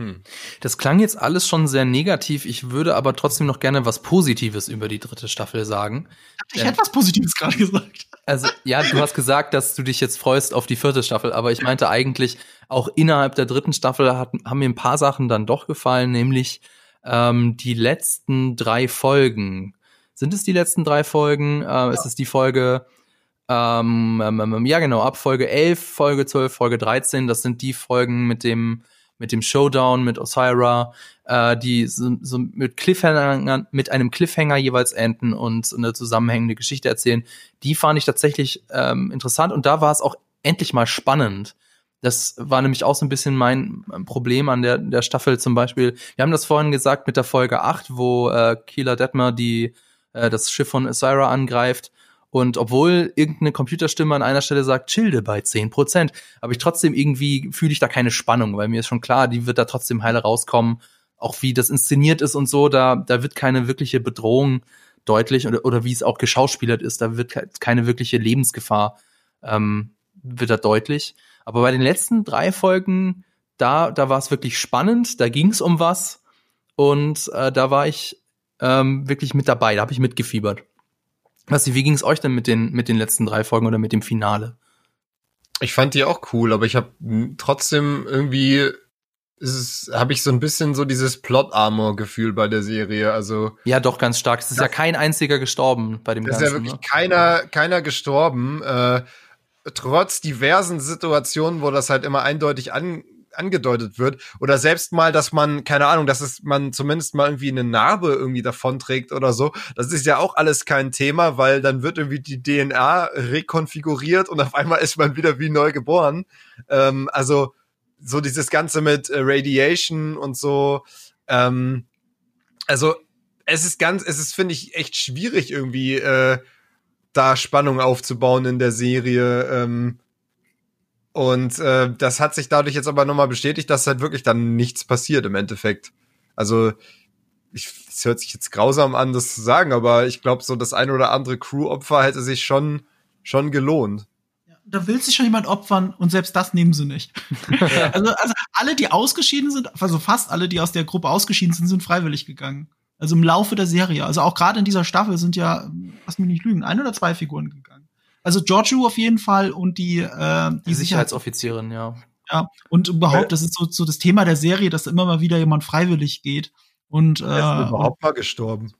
C: Hm.
A: Das klang jetzt alles schon sehr negativ. Ich würde aber trotzdem noch gerne was Positives über die dritte Staffel sagen.
B: Ich hätte was Positives gerade gesagt.
A: Also, ja, du hast gesagt, dass du dich jetzt freust auf die vierte Staffel, aber ich meinte eigentlich, auch innerhalb der dritten Staffel hat, haben mir ein paar Sachen dann doch gefallen, nämlich ähm, die letzten drei Folgen. Sind es die letzten drei Folgen? Äh, ja. Ist es die Folge, ähm, ähm, ja genau, ab Folge 11, Folge 12, Folge 13, das sind die Folgen mit dem mit dem Showdown mit Osira, äh, die so, so mit Cliffhanger, mit einem Cliffhanger jeweils enden und eine zusammenhängende Geschichte erzählen. Die fand ich tatsächlich ähm, interessant und da war es auch endlich mal spannend. Das war nämlich auch so ein bisschen mein Problem an der, der Staffel zum Beispiel. Wir haben das vorhin gesagt mit der Folge 8, wo äh, Keeler Detmer die, äh, das Schiff von Osira angreift. Und obwohl irgendeine Computerstimme an einer Stelle sagt, childe bei 10%, aber ich trotzdem irgendwie fühle ich da keine Spannung, weil mir ist schon klar, die wird da trotzdem heile rauskommen. Auch wie das inszeniert ist und so, da, da wird keine wirkliche Bedrohung deutlich oder, oder wie es auch geschauspielert ist, da wird keine wirkliche Lebensgefahr, ähm, wird da deutlich. Aber bei den letzten drei Folgen, da, da war es wirklich spannend, da ging es um was. und äh, da war ich ähm, wirklich mit dabei, da habe ich mitgefiebert. Was, wie ging es euch denn mit den, mit den letzten drei Folgen oder mit dem Finale?
C: Ich fand die auch cool, aber ich habe trotzdem irgendwie habe ich so ein bisschen so dieses Plot-Armor-Gefühl bei der Serie. Also
A: ja, doch ganz stark. Es ist ja kein einziger gestorben bei dem
C: es
A: Ganzen.
C: ist ja wirklich
A: ne?
C: keiner, keiner gestorben. Äh, trotz diversen Situationen, wo das halt immer eindeutig an, angedeutet wird. Oder selbst mal, dass man, keine Ahnung, dass es man zumindest mal irgendwie eine Narbe irgendwie davonträgt oder so. Das ist ja auch alles kein Thema, weil dann wird irgendwie die DNA rekonfiguriert und auf einmal ist man wieder wie neu geboren. Ähm, also so dieses Ganze mit äh, Radiation und so. Ähm, also es ist ganz, es ist, finde ich, echt schwierig irgendwie äh, da Spannung aufzubauen in der Serie. Ähm, und äh, das hat sich dadurch jetzt aber nochmal bestätigt, dass halt wirklich dann nichts passiert im Endeffekt. Also, ich, es hört sich jetzt grausam an, das zu sagen, aber ich glaube, so das ein oder andere Crew-Opfer hätte sich schon, schon gelohnt
B: da will sich schon jemand opfern und selbst das nehmen sie nicht. <laughs> also, also alle, die ausgeschieden sind, also fast alle, die aus der Gruppe ausgeschieden sind, sind freiwillig gegangen. Also im Laufe der Serie. Also auch gerade in dieser Staffel sind ja, lass mich nicht lügen, ein oder zwei Figuren gegangen. Also Giorgio auf jeden Fall und die, äh, die,
A: die Sicherheitsoffizierin, ja.
B: Ja, und überhaupt, das ist so, so das Thema der Serie, dass immer mal wieder jemand freiwillig geht. Und, äh,
C: ist überhaupt mal gestorben.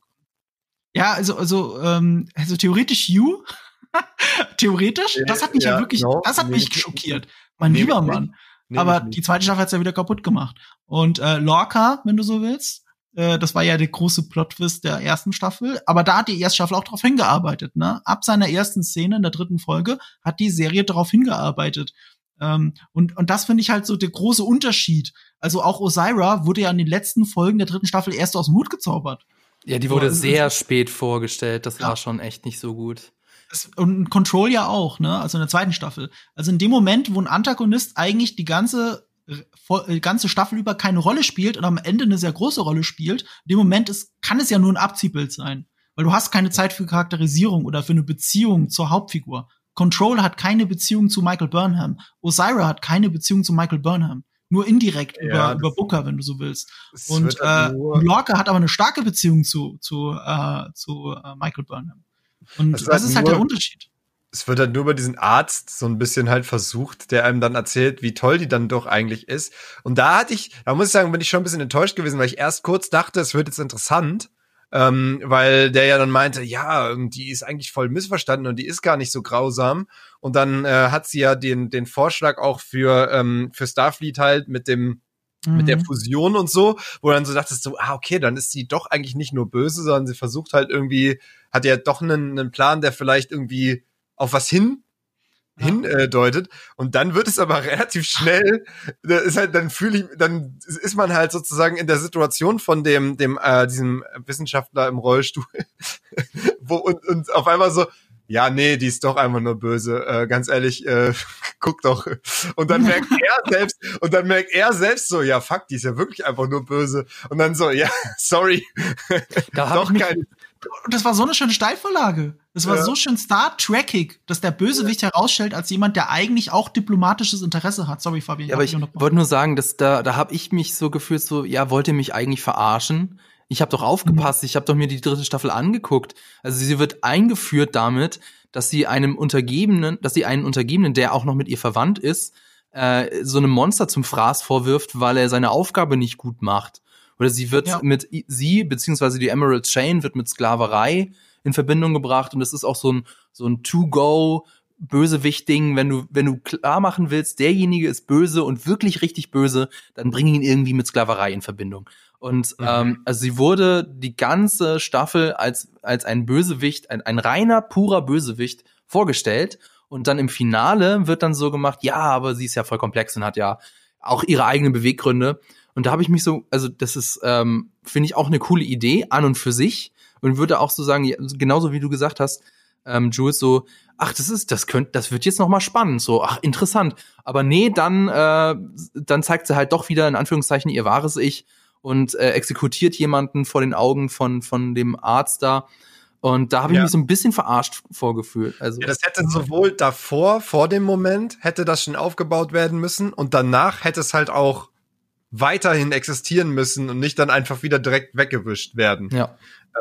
B: Ja, also, also, ähm, also theoretisch Hugh <laughs> Theoretisch, das hat mich ja, ja wirklich, no, das hat mich schockiert. Mein lieber Mann. Aber die zweite Staffel hat's ja wieder kaputt gemacht. Und äh, Lorca, wenn du so willst, äh, das war ja der große Plot-Twist der ersten Staffel. Aber da hat die erste Staffel auch darauf hingearbeitet. Ne? Ab seiner ersten Szene in der dritten Folge hat die Serie darauf hingearbeitet. Ähm, und, und das finde ich halt so der große Unterschied. Also auch Osira wurde ja in den letzten Folgen der dritten Staffel erst aus dem Hut gezaubert.
A: Ja, die wurde so, sehr spät vorgestellt. Das ja. war schon echt nicht so gut
B: und Control ja auch, ne? Also in der zweiten Staffel. Also in dem Moment, wo ein Antagonist eigentlich die ganze ganze Staffel über keine Rolle spielt und am Ende eine sehr große Rolle spielt, in dem Moment ist, kann es ja nur ein Abziehbild sein. Weil du hast keine Zeit für Charakterisierung oder für eine Beziehung zur Hauptfigur. Control hat keine Beziehung zu Michael Burnham. Osira hat keine Beziehung zu Michael Burnham. Nur indirekt ja, über, über Booker, wenn du so willst. Und äh, Lorca hat aber eine starke Beziehung zu, zu, äh, zu äh, Michael Burnham. Und das, das ist halt, der Unterschied.
C: Es wird halt nur über diesen Arzt so ein bisschen halt versucht, der einem dann erzählt, wie toll die dann doch eigentlich ist. Und da hatte ich, da muss ich sagen, bin ich schon ein bisschen enttäuscht gewesen, weil ich erst kurz dachte, es wird jetzt interessant. Ähm, weil der ja dann meinte, ja, die ist eigentlich voll missverstanden und die ist gar nicht so grausam. Und dann äh, hat sie ja den, den Vorschlag auch für, ähm, für Starfleet halt mit dem mit der mhm. Fusion und so, wo dann so dachtest du, ah, okay, dann ist sie doch eigentlich nicht nur böse, sondern sie versucht halt irgendwie, hat ja doch einen, einen Plan, der vielleicht irgendwie auf was hin hindeutet äh, und dann wird es aber <laughs> relativ schnell ist halt dann fühle ich dann ist man halt sozusagen in der Situation von dem dem äh, diesem Wissenschaftler im Rollstuhl <laughs> wo und, und auf einmal so ja, nee, die ist doch einfach nur böse. Äh, ganz ehrlich, äh, <laughs> guck doch. Und dann merkt <laughs> er selbst, und dann merkt er selbst so, ja, fuck, die ist ja wirklich einfach nur böse. Und dann so, ja, <laughs> sorry.
B: Da doch keine. Das war so eine schöne Steilvorlage. Das war ja. so schön Star Trekig, dass der Bösewicht ja. herausstellt als jemand, der eigentlich auch diplomatisches Interesse hat. Sorry, Fabian.
A: Ja, aber ich wollte nur sagen, dass da, da habe ich mich so gefühlt, so, ja, wollt ihr mich eigentlich verarschen? Ich habe doch aufgepasst, ich habe doch mir die dritte Staffel angeguckt. Also sie wird eingeführt damit, dass sie einem Untergebenen, dass sie einen Untergebenen, der auch noch mit ihr verwandt ist, äh, so einem Monster zum Fraß vorwirft, weil er seine Aufgabe nicht gut macht. Oder sie wird ja. mit sie beziehungsweise die Emerald Chain wird mit Sklaverei in Verbindung gebracht und es ist auch so ein so ein To-Go Bösewicht-Ding, wenn du, wenn du klar machen willst, derjenige ist böse und wirklich richtig böse, dann bring ihn irgendwie mit Sklaverei in Verbindung. Und mhm. ähm, also sie wurde die ganze Staffel als, als ein Bösewicht, ein, ein reiner, purer Bösewicht vorgestellt. Und dann im Finale wird dann so gemacht, ja, aber sie ist ja voll komplex und hat ja auch ihre eigenen Beweggründe. Und da habe ich mich so, also das ist, ähm, finde ich auch eine coole Idee an und für sich. Und würde auch so sagen, genauso wie du gesagt hast, ähm, Jules, so, ach, das ist, das könnte, das wird jetzt noch mal spannend, so, ach, interessant. Aber nee, dann, äh, dann zeigt sie halt doch wieder in Anführungszeichen ihr wahres Ich und äh, exekutiert jemanden vor den Augen von, von dem Arzt da. Und da habe ich ja. mich so ein bisschen verarscht vorgefühlt. Also
C: ja, das hätte sowohl davor, vor dem Moment, hätte das schon aufgebaut werden müssen und danach hätte es halt auch weiterhin existieren müssen und nicht dann einfach wieder direkt weggewischt werden.
A: Ja.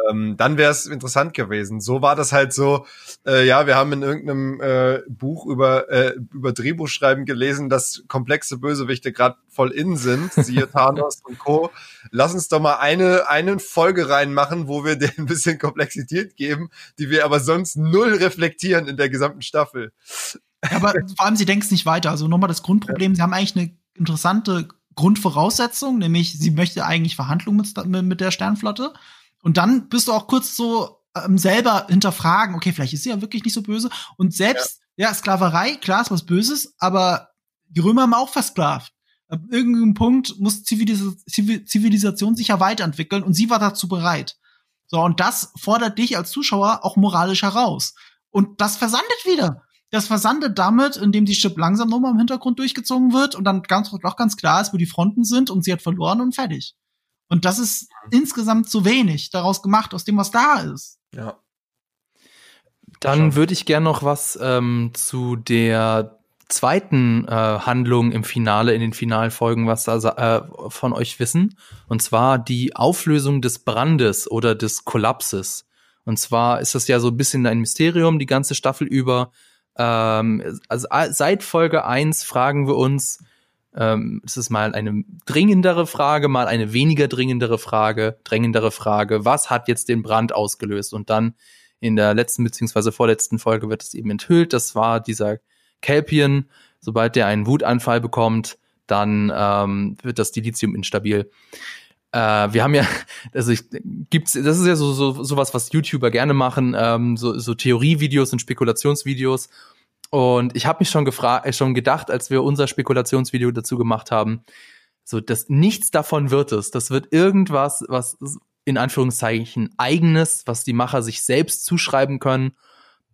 C: Ähm, dann wäre es interessant gewesen. So war das halt so, äh, ja, wir haben in irgendeinem äh, Buch über, äh, über Drehbuchschreiben gelesen, dass komplexe Bösewichte gerade voll in sind, siehe <laughs> Thanos und Co. Lass uns doch mal eine, eine Folge reinmachen, wo wir <laughs> denen ein bisschen Komplexität geben, die wir aber sonst null reflektieren in der gesamten Staffel.
B: aber <laughs> vor allem, sie denken es nicht weiter. Also nochmal das Grundproblem, ja. sie haben eigentlich eine interessante Grundvoraussetzung, nämlich sie möchte eigentlich Verhandlungen mit, mit der Sternflotte. Und dann bist du auch kurz so ähm, selber hinterfragen, okay, vielleicht ist sie ja wirklich nicht so böse. Und selbst, ja, ja Sklaverei, klar ist was Böses, aber die Römer haben auch versklavt. Ab irgendeinem Punkt muss Zivilis Zivilisation sich ja weiterentwickeln und sie war dazu bereit. So, und das fordert dich als Zuschauer auch moralisch heraus. Und das versandet wieder. Das versandet damit, indem die Chip langsam nochmal im Hintergrund durchgezogen wird und dann ganz, doch ganz klar ist, wo die Fronten sind und sie hat verloren und fertig. Und das ist insgesamt zu wenig daraus gemacht, aus dem, was da ist.
C: Ja.
A: Dann würde ich gern noch was ähm, zu der zweiten äh, Handlung im Finale, in den Finalfolgen, was da äh, von euch wissen. Und zwar die Auflösung des Brandes oder des Kollapses. Und zwar ist das ja so ein bisschen ein Mysterium, die ganze Staffel über. Ähm, also seit Folge eins fragen wir uns, ähm, es ist mal eine dringendere Frage, mal eine weniger dringendere Frage, drängendere Frage. Was hat jetzt den Brand ausgelöst? Und dann in der letzten beziehungsweise vorletzten Folge wird es eben enthüllt. Das war dieser Kelpien. Sobald der einen Wutanfall bekommt, dann ähm, wird das Dilithium instabil. Äh, wir haben ja, <laughs> also ich, gibt's, das ist ja so, so sowas, was YouTuber gerne machen, ähm, so, so Theorievideos und Spekulationsvideos. Und ich habe mich schon gefragt, äh, schon gedacht, als wir unser Spekulationsvideo dazu gemacht haben, so dass nichts davon wird es. Das wird irgendwas, was in Anführungszeichen eigenes, was die Macher sich selbst zuschreiben können.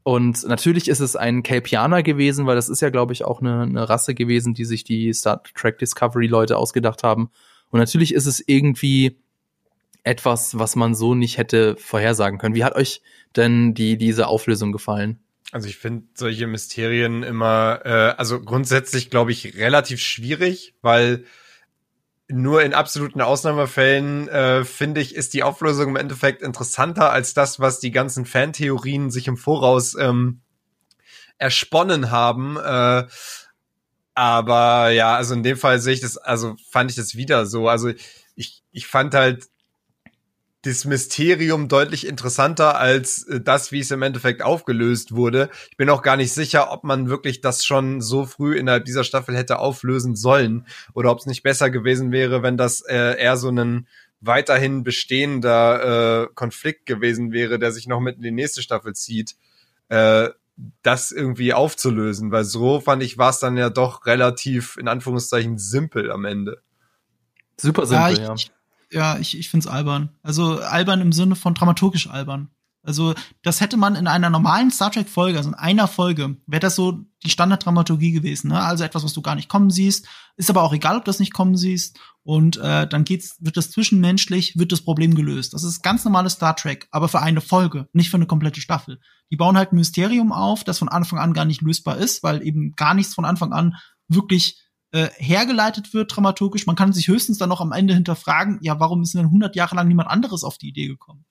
A: Und natürlich ist es ein Kelpianer gewesen, weil das ist ja, glaube ich, auch eine, eine Rasse gewesen, die sich die Star Trek Discovery Leute ausgedacht haben. Und natürlich ist es irgendwie etwas, was man so nicht hätte vorhersagen können. Wie hat euch denn die, diese Auflösung gefallen?
C: Also ich finde solche Mysterien immer, äh, also grundsätzlich glaube ich relativ schwierig, weil nur in absoluten Ausnahmefällen äh, finde ich, ist die Auflösung im Endeffekt interessanter als das, was die ganzen Fantheorien sich im Voraus ähm, ersponnen haben. Äh, aber ja, also in dem Fall sehe ich das, also fand ich das wieder so. Also ich, ich fand halt das Mysterium deutlich interessanter als äh, das, wie es im Endeffekt aufgelöst wurde. Ich bin auch gar nicht sicher, ob man wirklich das schon so früh innerhalb dieser Staffel hätte auflösen sollen oder ob es nicht besser gewesen wäre, wenn das äh, eher so ein weiterhin bestehender äh, Konflikt gewesen wäre, der sich noch mit in die nächste Staffel zieht, äh, das irgendwie aufzulösen, weil so fand ich war es dann ja doch relativ in Anführungszeichen simpel am Ende.
A: Super simpel,
B: ja. Ich, ja ja, ich, ich finde es albern. Also albern im Sinne von dramaturgisch albern. Also, das hätte man in einer normalen Star Trek-Folge, also in einer Folge, wäre das so die Standarddramaturgie gewesen, ne? Also etwas, was du gar nicht kommen siehst. Ist aber auch egal, ob du das nicht kommen siehst. Und äh, dann geht's, wird das zwischenmenschlich, wird das Problem gelöst. Das ist ganz normales Star Trek, aber für eine Folge, nicht für eine komplette Staffel. Die bauen halt ein Mysterium auf, das von Anfang an gar nicht lösbar ist, weil eben gar nichts von Anfang an wirklich äh, hergeleitet wird dramaturgisch. Man kann sich höchstens dann noch am Ende hinterfragen, ja, warum ist denn 100 Jahre lang niemand anderes auf die Idee gekommen?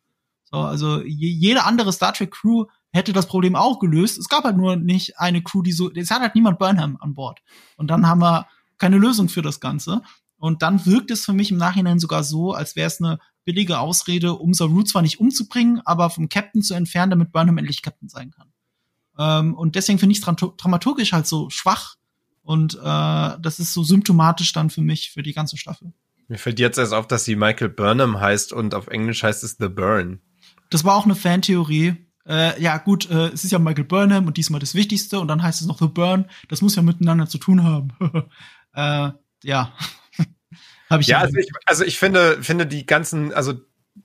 B: So, also je, jede andere Star Trek Crew hätte das Problem auch gelöst. Es gab halt nur nicht eine Crew, die so, es hat halt niemand Burnham an Bord. Und dann haben wir keine Lösung für das Ganze. Und dann wirkt es für mich im Nachhinein sogar so, als wäre es eine billige Ausrede, um Saru zwar nicht umzubringen, aber vom Captain zu entfernen, damit Burnham endlich Captain sein kann. Ähm, und deswegen finde ich es dramaturgisch halt so schwach, und äh, das ist so symptomatisch dann für mich, für die ganze Staffel.
C: Mir fällt jetzt erst auf, dass sie Michael Burnham heißt und auf Englisch heißt es The Burn.
B: Das war auch eine Fantheorie. Äh, ja, gut, äh, es ist ja Michael Burnham und diesmal das Wichtigste und dann heißt es noch The Burn. Das muss ja miteinander zu tun haben. <laughs> äh, ja. <laughs>
C: Hab ich ja, also ich, also ich finde, finde die ganzen, also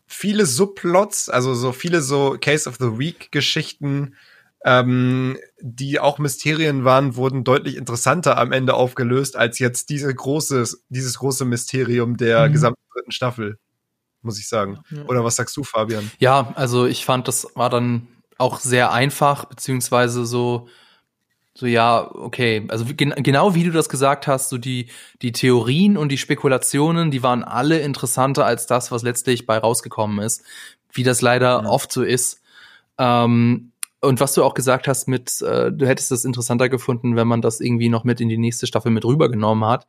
C: viele Subplots, also so viele so Case of the Week Geschichten, ähm, die auch Mysterien waren, wurden deutlich interessanter am Ende aufgelöst als jetzt diese große, dieses große Mysterium der mhm. gesamten dritten Staffel, muss ich sagen. Ja. Oder was sagst du, Fabian?
A: Ja, also ich fand, das war dann auch sehr einfach, beziehungsweise so So, ja, okay. Also gen genau wie du das gesagt hast, so die, die Theorien und die Spekulationen, die waren alle interessanter als das, was letztlich bei rausgekommen ist. Wie das leider ja. oft so ist. Ähm, und was du auch gesagt hast mit, äh, du hättest es interessanter gefunden, wenn man das irgendwie noch mit in die nächste Staffel mit rübergenommen hat.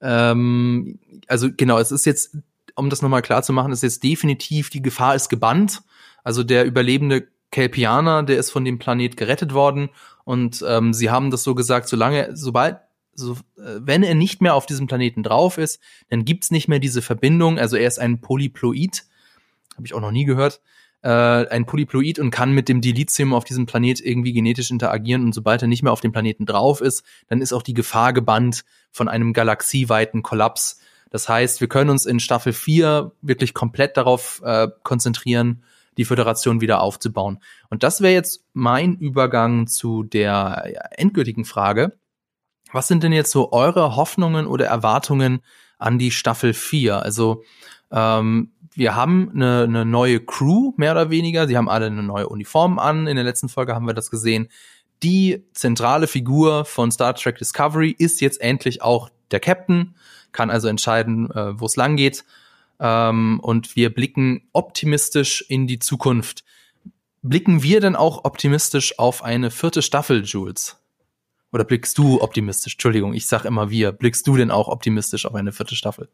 A: Ähm, also genau, es ist jetzt, um das nochmal klar zu machen, ist jetzt definitiv, die Gefahr ist gebannt. Also der überlebende Kelpianer, der ist von dem Planet gerettet worden und ähm, sie haben das so gesagt, solange, sobald, so, äh, wenn er nicht mehr auf diesem Planeten drauf ist, dann gibt's nicht mehr diese Verbindung. Also er ist ein Polyploid, habe ich auch noch nie gehört, äh, ein Polyploid und kann mit dem Dilithium auf diesem Planet irgendwie genetisch interagieren. Und sobald er nicht mehr auf dem Planeten drauf ist, dann ist auch die Gefahr gebannt von einem galaxieweiten Kollaps. Das heißt, wir können uns in Staffel 4 wirklich komplett darauf äh, konzentrieren, die Föderation wieder aufzubauen. Und das wäre jetzt mein Übergang zu der ja, endgültigen Frage. Was sind denn jetzt so eure Hoffnungen oder Erwartungen an die Staffel 4? Also ähm, wir haben eine, eine neue Crew, mehr oder weniger. Sie haben alle eine neue Uniform an. In der letzten Folge haben wir das gesehen. Die zentrale Figur von Star Trek Discovery ist jetzt endlich auch der Captain, kann also entscheiden, äh, wo es lang geht ähm, und wir blicken optimistisch in die Zukunft. Blicken wir denn auch optimistisch auf eine vierte Staffel, Jules? Oder blickst du optimistisch? Entschuldigung, ich sag immer wir. Blickst du denn auch optimistisch auf eine vierte Staffel?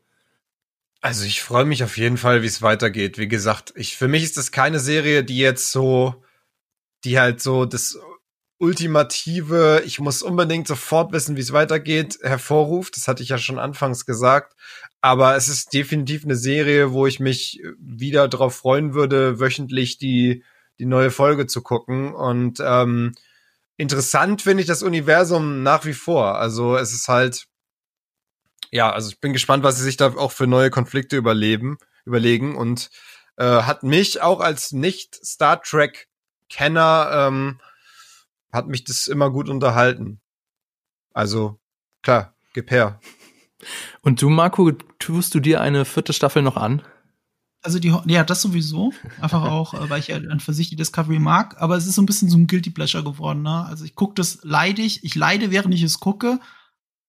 C: Also ich freue mich auf jeden Fall, wie es weitergeht. Wie gesagt, ich für mich ist das keine Serie, die jetzt so, die halt so das ultimative, ich muss unbedingt sofort wissen, wie es weitergeht, hervorruft. Das hatte ich ja schon anfangs gesagt. Aber es ist definitiv eine Serie, wo ich mich wieder darauf freuen würde, wöchentlich die, die neue Folge zu gucken. Und ähm, interessant finde ich das Universum nach wie vor. Also es ist halt, ja, also ich bin gespannt, was sie sich da auch für neue Konflikte überleben, überlegen. Und äh, hat mich auch als Nicht-Star Trek-Kenner ähm, hat mich das immer gut unterhalten. Also, klar, gib her. <laughs>
A: Und du, Marco, tust du dir eine vierte Staffel noch an?
B: Also die, ja, das sowieso. Einfach <laughs> auch, äh, weil ich ja an für sich die Discovery mag. Aber es ist so ein bisschen so ein Guilty Pleasure geworden. Ne? Also ich gucke das leidig. Ich leide, während ich es gucke.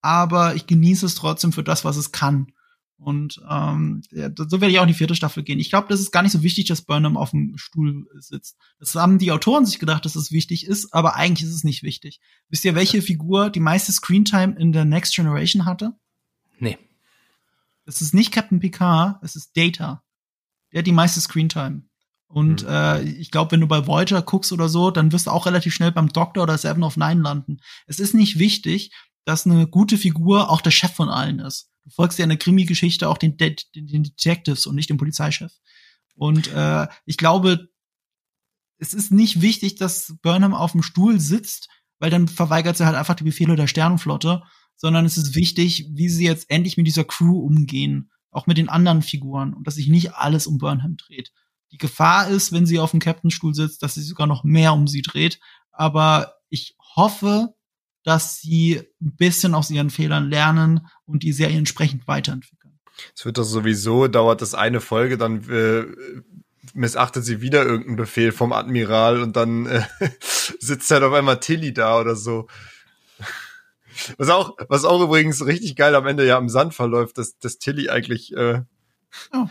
B: Aber ich genieße es trotzdem für das, was es kann. Und ähm, ja, so werde ich auch in die vierte Staffel gehen. Ich glaube, das ist gar nicht so wichtig, dass Burnham auf dem Stuhl sitzt. Das haben die Autoren sich gedacht, dass es das wichtig ist, aber eigentlich ist es nicht wichtig. Wisst ihr, welche Figur die meiste Screentime in der Next Generation hatte?
A: Nee.
B: Es ist nicht Captain Picard, es ist Data. Der hat die meiste Screentime. Und mhm. äh, ich glaube, wenn du bei Voyager guckst oder so, dann wirst du auch relativ schnell beim Doctor oder Seven of Nine landen. Es ist nicht wichtig, dass eine gute Figur auch der Chef von allen ist. Du folgst ja in der Krimi-Geschichte auch den, den, den Detectives und nicht dem Polizeichef. Und äh, ich glaube, es ist nicht wichtig, dass Burnham auf dem Stuhl sitzt, weil dann verweigert sie halt einfach die Befehle der Sternenflotte, sondern es ist wichtig, wie sie jetzt endlich mit dieser Crew umgehen, auch mit den anderen Figuren und dass sich nicht alles um Burnham dreht. Die Gefahr ist, wenn sie auf dem Captainstuhl sitzt, dass sie sogar noch mehr um sie dreht. Aber ich hoffe, dass sie ein bisschen aus ihren Fehlern lernen und die Serie entsprechend weiterentwickeln.
C: Es wird doch sowieso, dauert das eine Folge, dann äh, missachtet sie wieder irgendeinen Befehl vom Admiral und dann äh, <laughs> sitzt halt auf einmal Tilly da oder so. Was auch, was auch übrigens richtig geil am Ende ja im Sand verläuft, dass, dass Tilly eigentlich äh, oh.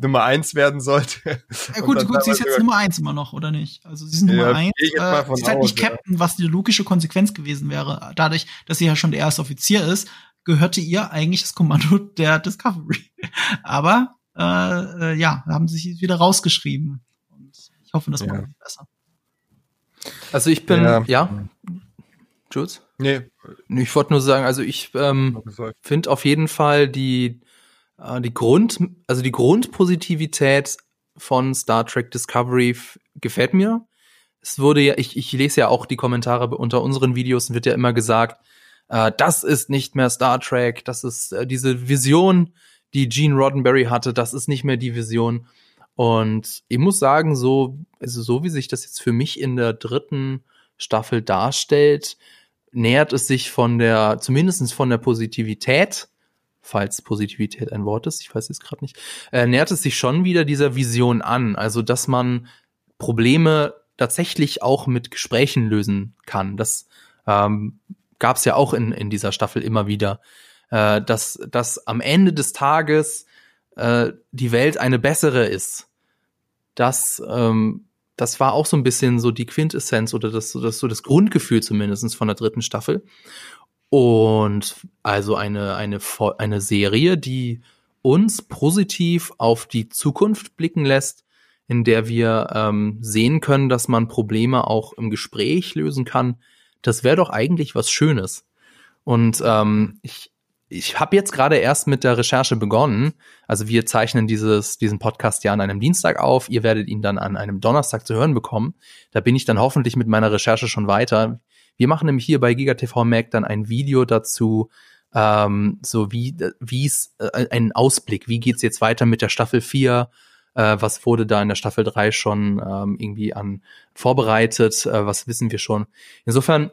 C: Nummer eins werden sollte.
B: Ja gut, gut, sie ist jetzt Nummer eins immer noch, oder nicht? Also sie ist Nummer ja, eins. Äh, sie ist halt nicht Captain, ja. was die logische Konsequenz gewesen wäre. Dadurch, dass sie ja schon der erste Offizier ist, gehörte ihr eigentlich das Kommando der Discovery. <laughs> Aber äh, äh, ja, haben sie sich wieder rausgeschrieben. Und ich hoffe, das ja. macht besser.
A: Also ich bin, ja, ja. Jules?
C: Nee.
A: Ich wollte nur sagen, also ich ähm, finde auf jeden Fall die die Grund, also die Grundpositivität von Star Trek Discovery gefällt mir. Es wurde ja, ich, ich lese ja auch die Kommentare unter unseren Videos und wird ja immer gesagt, äh, das ist nicht mehr Star Trek, das ist äh, diese Vision, die Gene Roddenberry hatte, das ist nicht mehr die Vision. Und ich muss sagen, so, also so wie sich das jetzt für mich in der dritten Staffel darstellt, nähert es sich von der, zumindestens von der Positivität falls Positivität ein Wort ist, ich weiß es gerade nicht, äh, nähert es sich schon wieder dieser Vision an. Also, dass man Probleme tatsächlich auch mit Gesprächen lösen kann. Das ähm, gab es ja auch in, in dieser Staffel immer wieder, äh, dass, dass am Ende des Tages äh, die Welt eine bessere ist. Das, ähm, das war auch so ein bisschen so die Quintessenz oder das, das so das Grundgefühl zumindestens von der dritten Staffel. Und also eine, eine, eine Serie, die uns positiv auf die Zukunft blicken lässt, in der wir ähm, sehen können, dass man Probleme auch im Gespräch lösen kann. Das wäre doch eigentlich was Schönes. Und ähm, ich, ich habe jetzt gerade erst mit der Recherche begonnen. Also wir zeichnen dieses, diesen Podcast ja an einem Dienstag auf. Ihr werdet ihn dann an einem Donnerstag zu hören bekommen. Da bin ich dann hoffentlich mit meiner Recherche schon weiter. Wir machen nämlich hier bei GigaTV Mac dann ein Video dazu, ähm, so wie wie es äh, einen Ausblick, wie geht's jetzt weiter mit der Staffel 4? Äh, was wurde da in der Staffel 3 schon ähm, irgendwie an vorbereitet? Äh, was wissen wir schon? Insofern,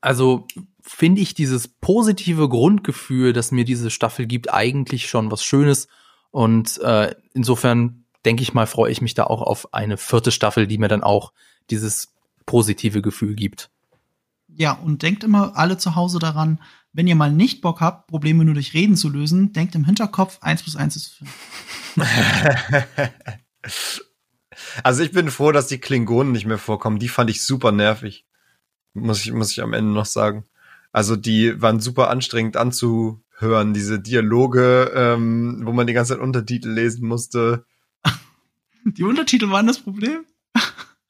A: also finde ich dieses positive Grundgefühl, das mir diese Staffel gibt, eigentlich schon was Schönes. Und äh, insofern denke ich mal, freue ich mich da auch auf eine vierte Staffel, die mir dann auch dieses positive Gefühl gibt.
B: Ja, und denkt immer alle zu Hause daran, wenn ihr mal nicht Bock habt, Probleme nur durch Reden zu lösen, denkt im Hinterkopf, 1 plus 1 ist
C: 5. <laughs> also ich bin froh, dass die Klingonen nicht mehr vorkommen. Die fand ich super nervig. Muss ich, muss ich am Ende noch sagen. Also die waren super anstrengend anzuhören, diese Dialoge, ähm, wo man die ganze Zeit Untertitel lesen musste. <laughs>
B: Die Untertitel waren das Problem?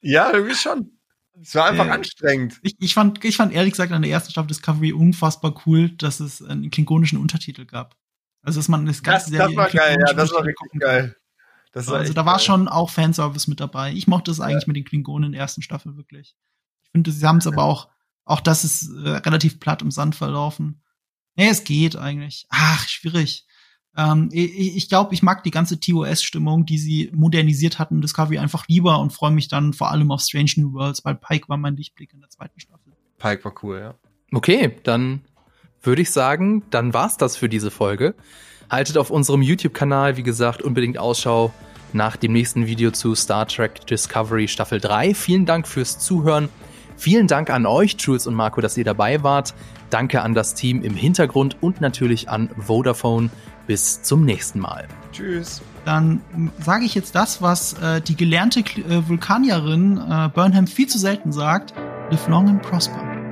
C: ja, irgendwie schon. Es war einfach äh, anstrengend.
B: Ich, ich, fand, ich fand ehrlich gesagt an der ersten Staffel Discovery unfassbar cool, dass es einen klingonischen Untertitel gab. Also dass man das ganze
C: das, das war geil, ja, das war richtig geil.
B: Das war also da war geil. schon auch Fanservice mit dabei. Ich mochte es eigentlich ja. mit den Klingonen in der ersten Staffel wirklich. Ich finde, sie haben es aber auch, auch das ist äh, relativ platt im Sand verlaufen. Nee, es geht eigentlich. Ach, schwierig. Ähm, ich ich glaube, ich mag die ganze TOS-Stimmung, die sie modernisiert hatten, Discovery einfach lieber und freue mich dann vor allem auf Strange New Worlds, weil Pike war mein Lichtblick in der zweiten Staffel.
C: Pike war cool, ja.
A: Okay, dann würde ich sagen, dann war's das für diese Folge. Haltet auf unserem YouTube-Kanal, wie gesagt, unbedingt Ausschau nach dem nächsten Video zu Star Trek Discovery Staffel 3. Vielen Dank fürs Zuhören. Vielen Dank an euch, Jules und Marco, dass ihr dabei wart. Danke an das Team im Hintergrund und natürlich an Vodafone bis zum nächsten Mal.
C: Tschüss.
B: Dann sage ich jetzt das, was äh, die gelernte äh, Vulkanierin äh, Burnham viel zu selten sagt. Live long and prosper.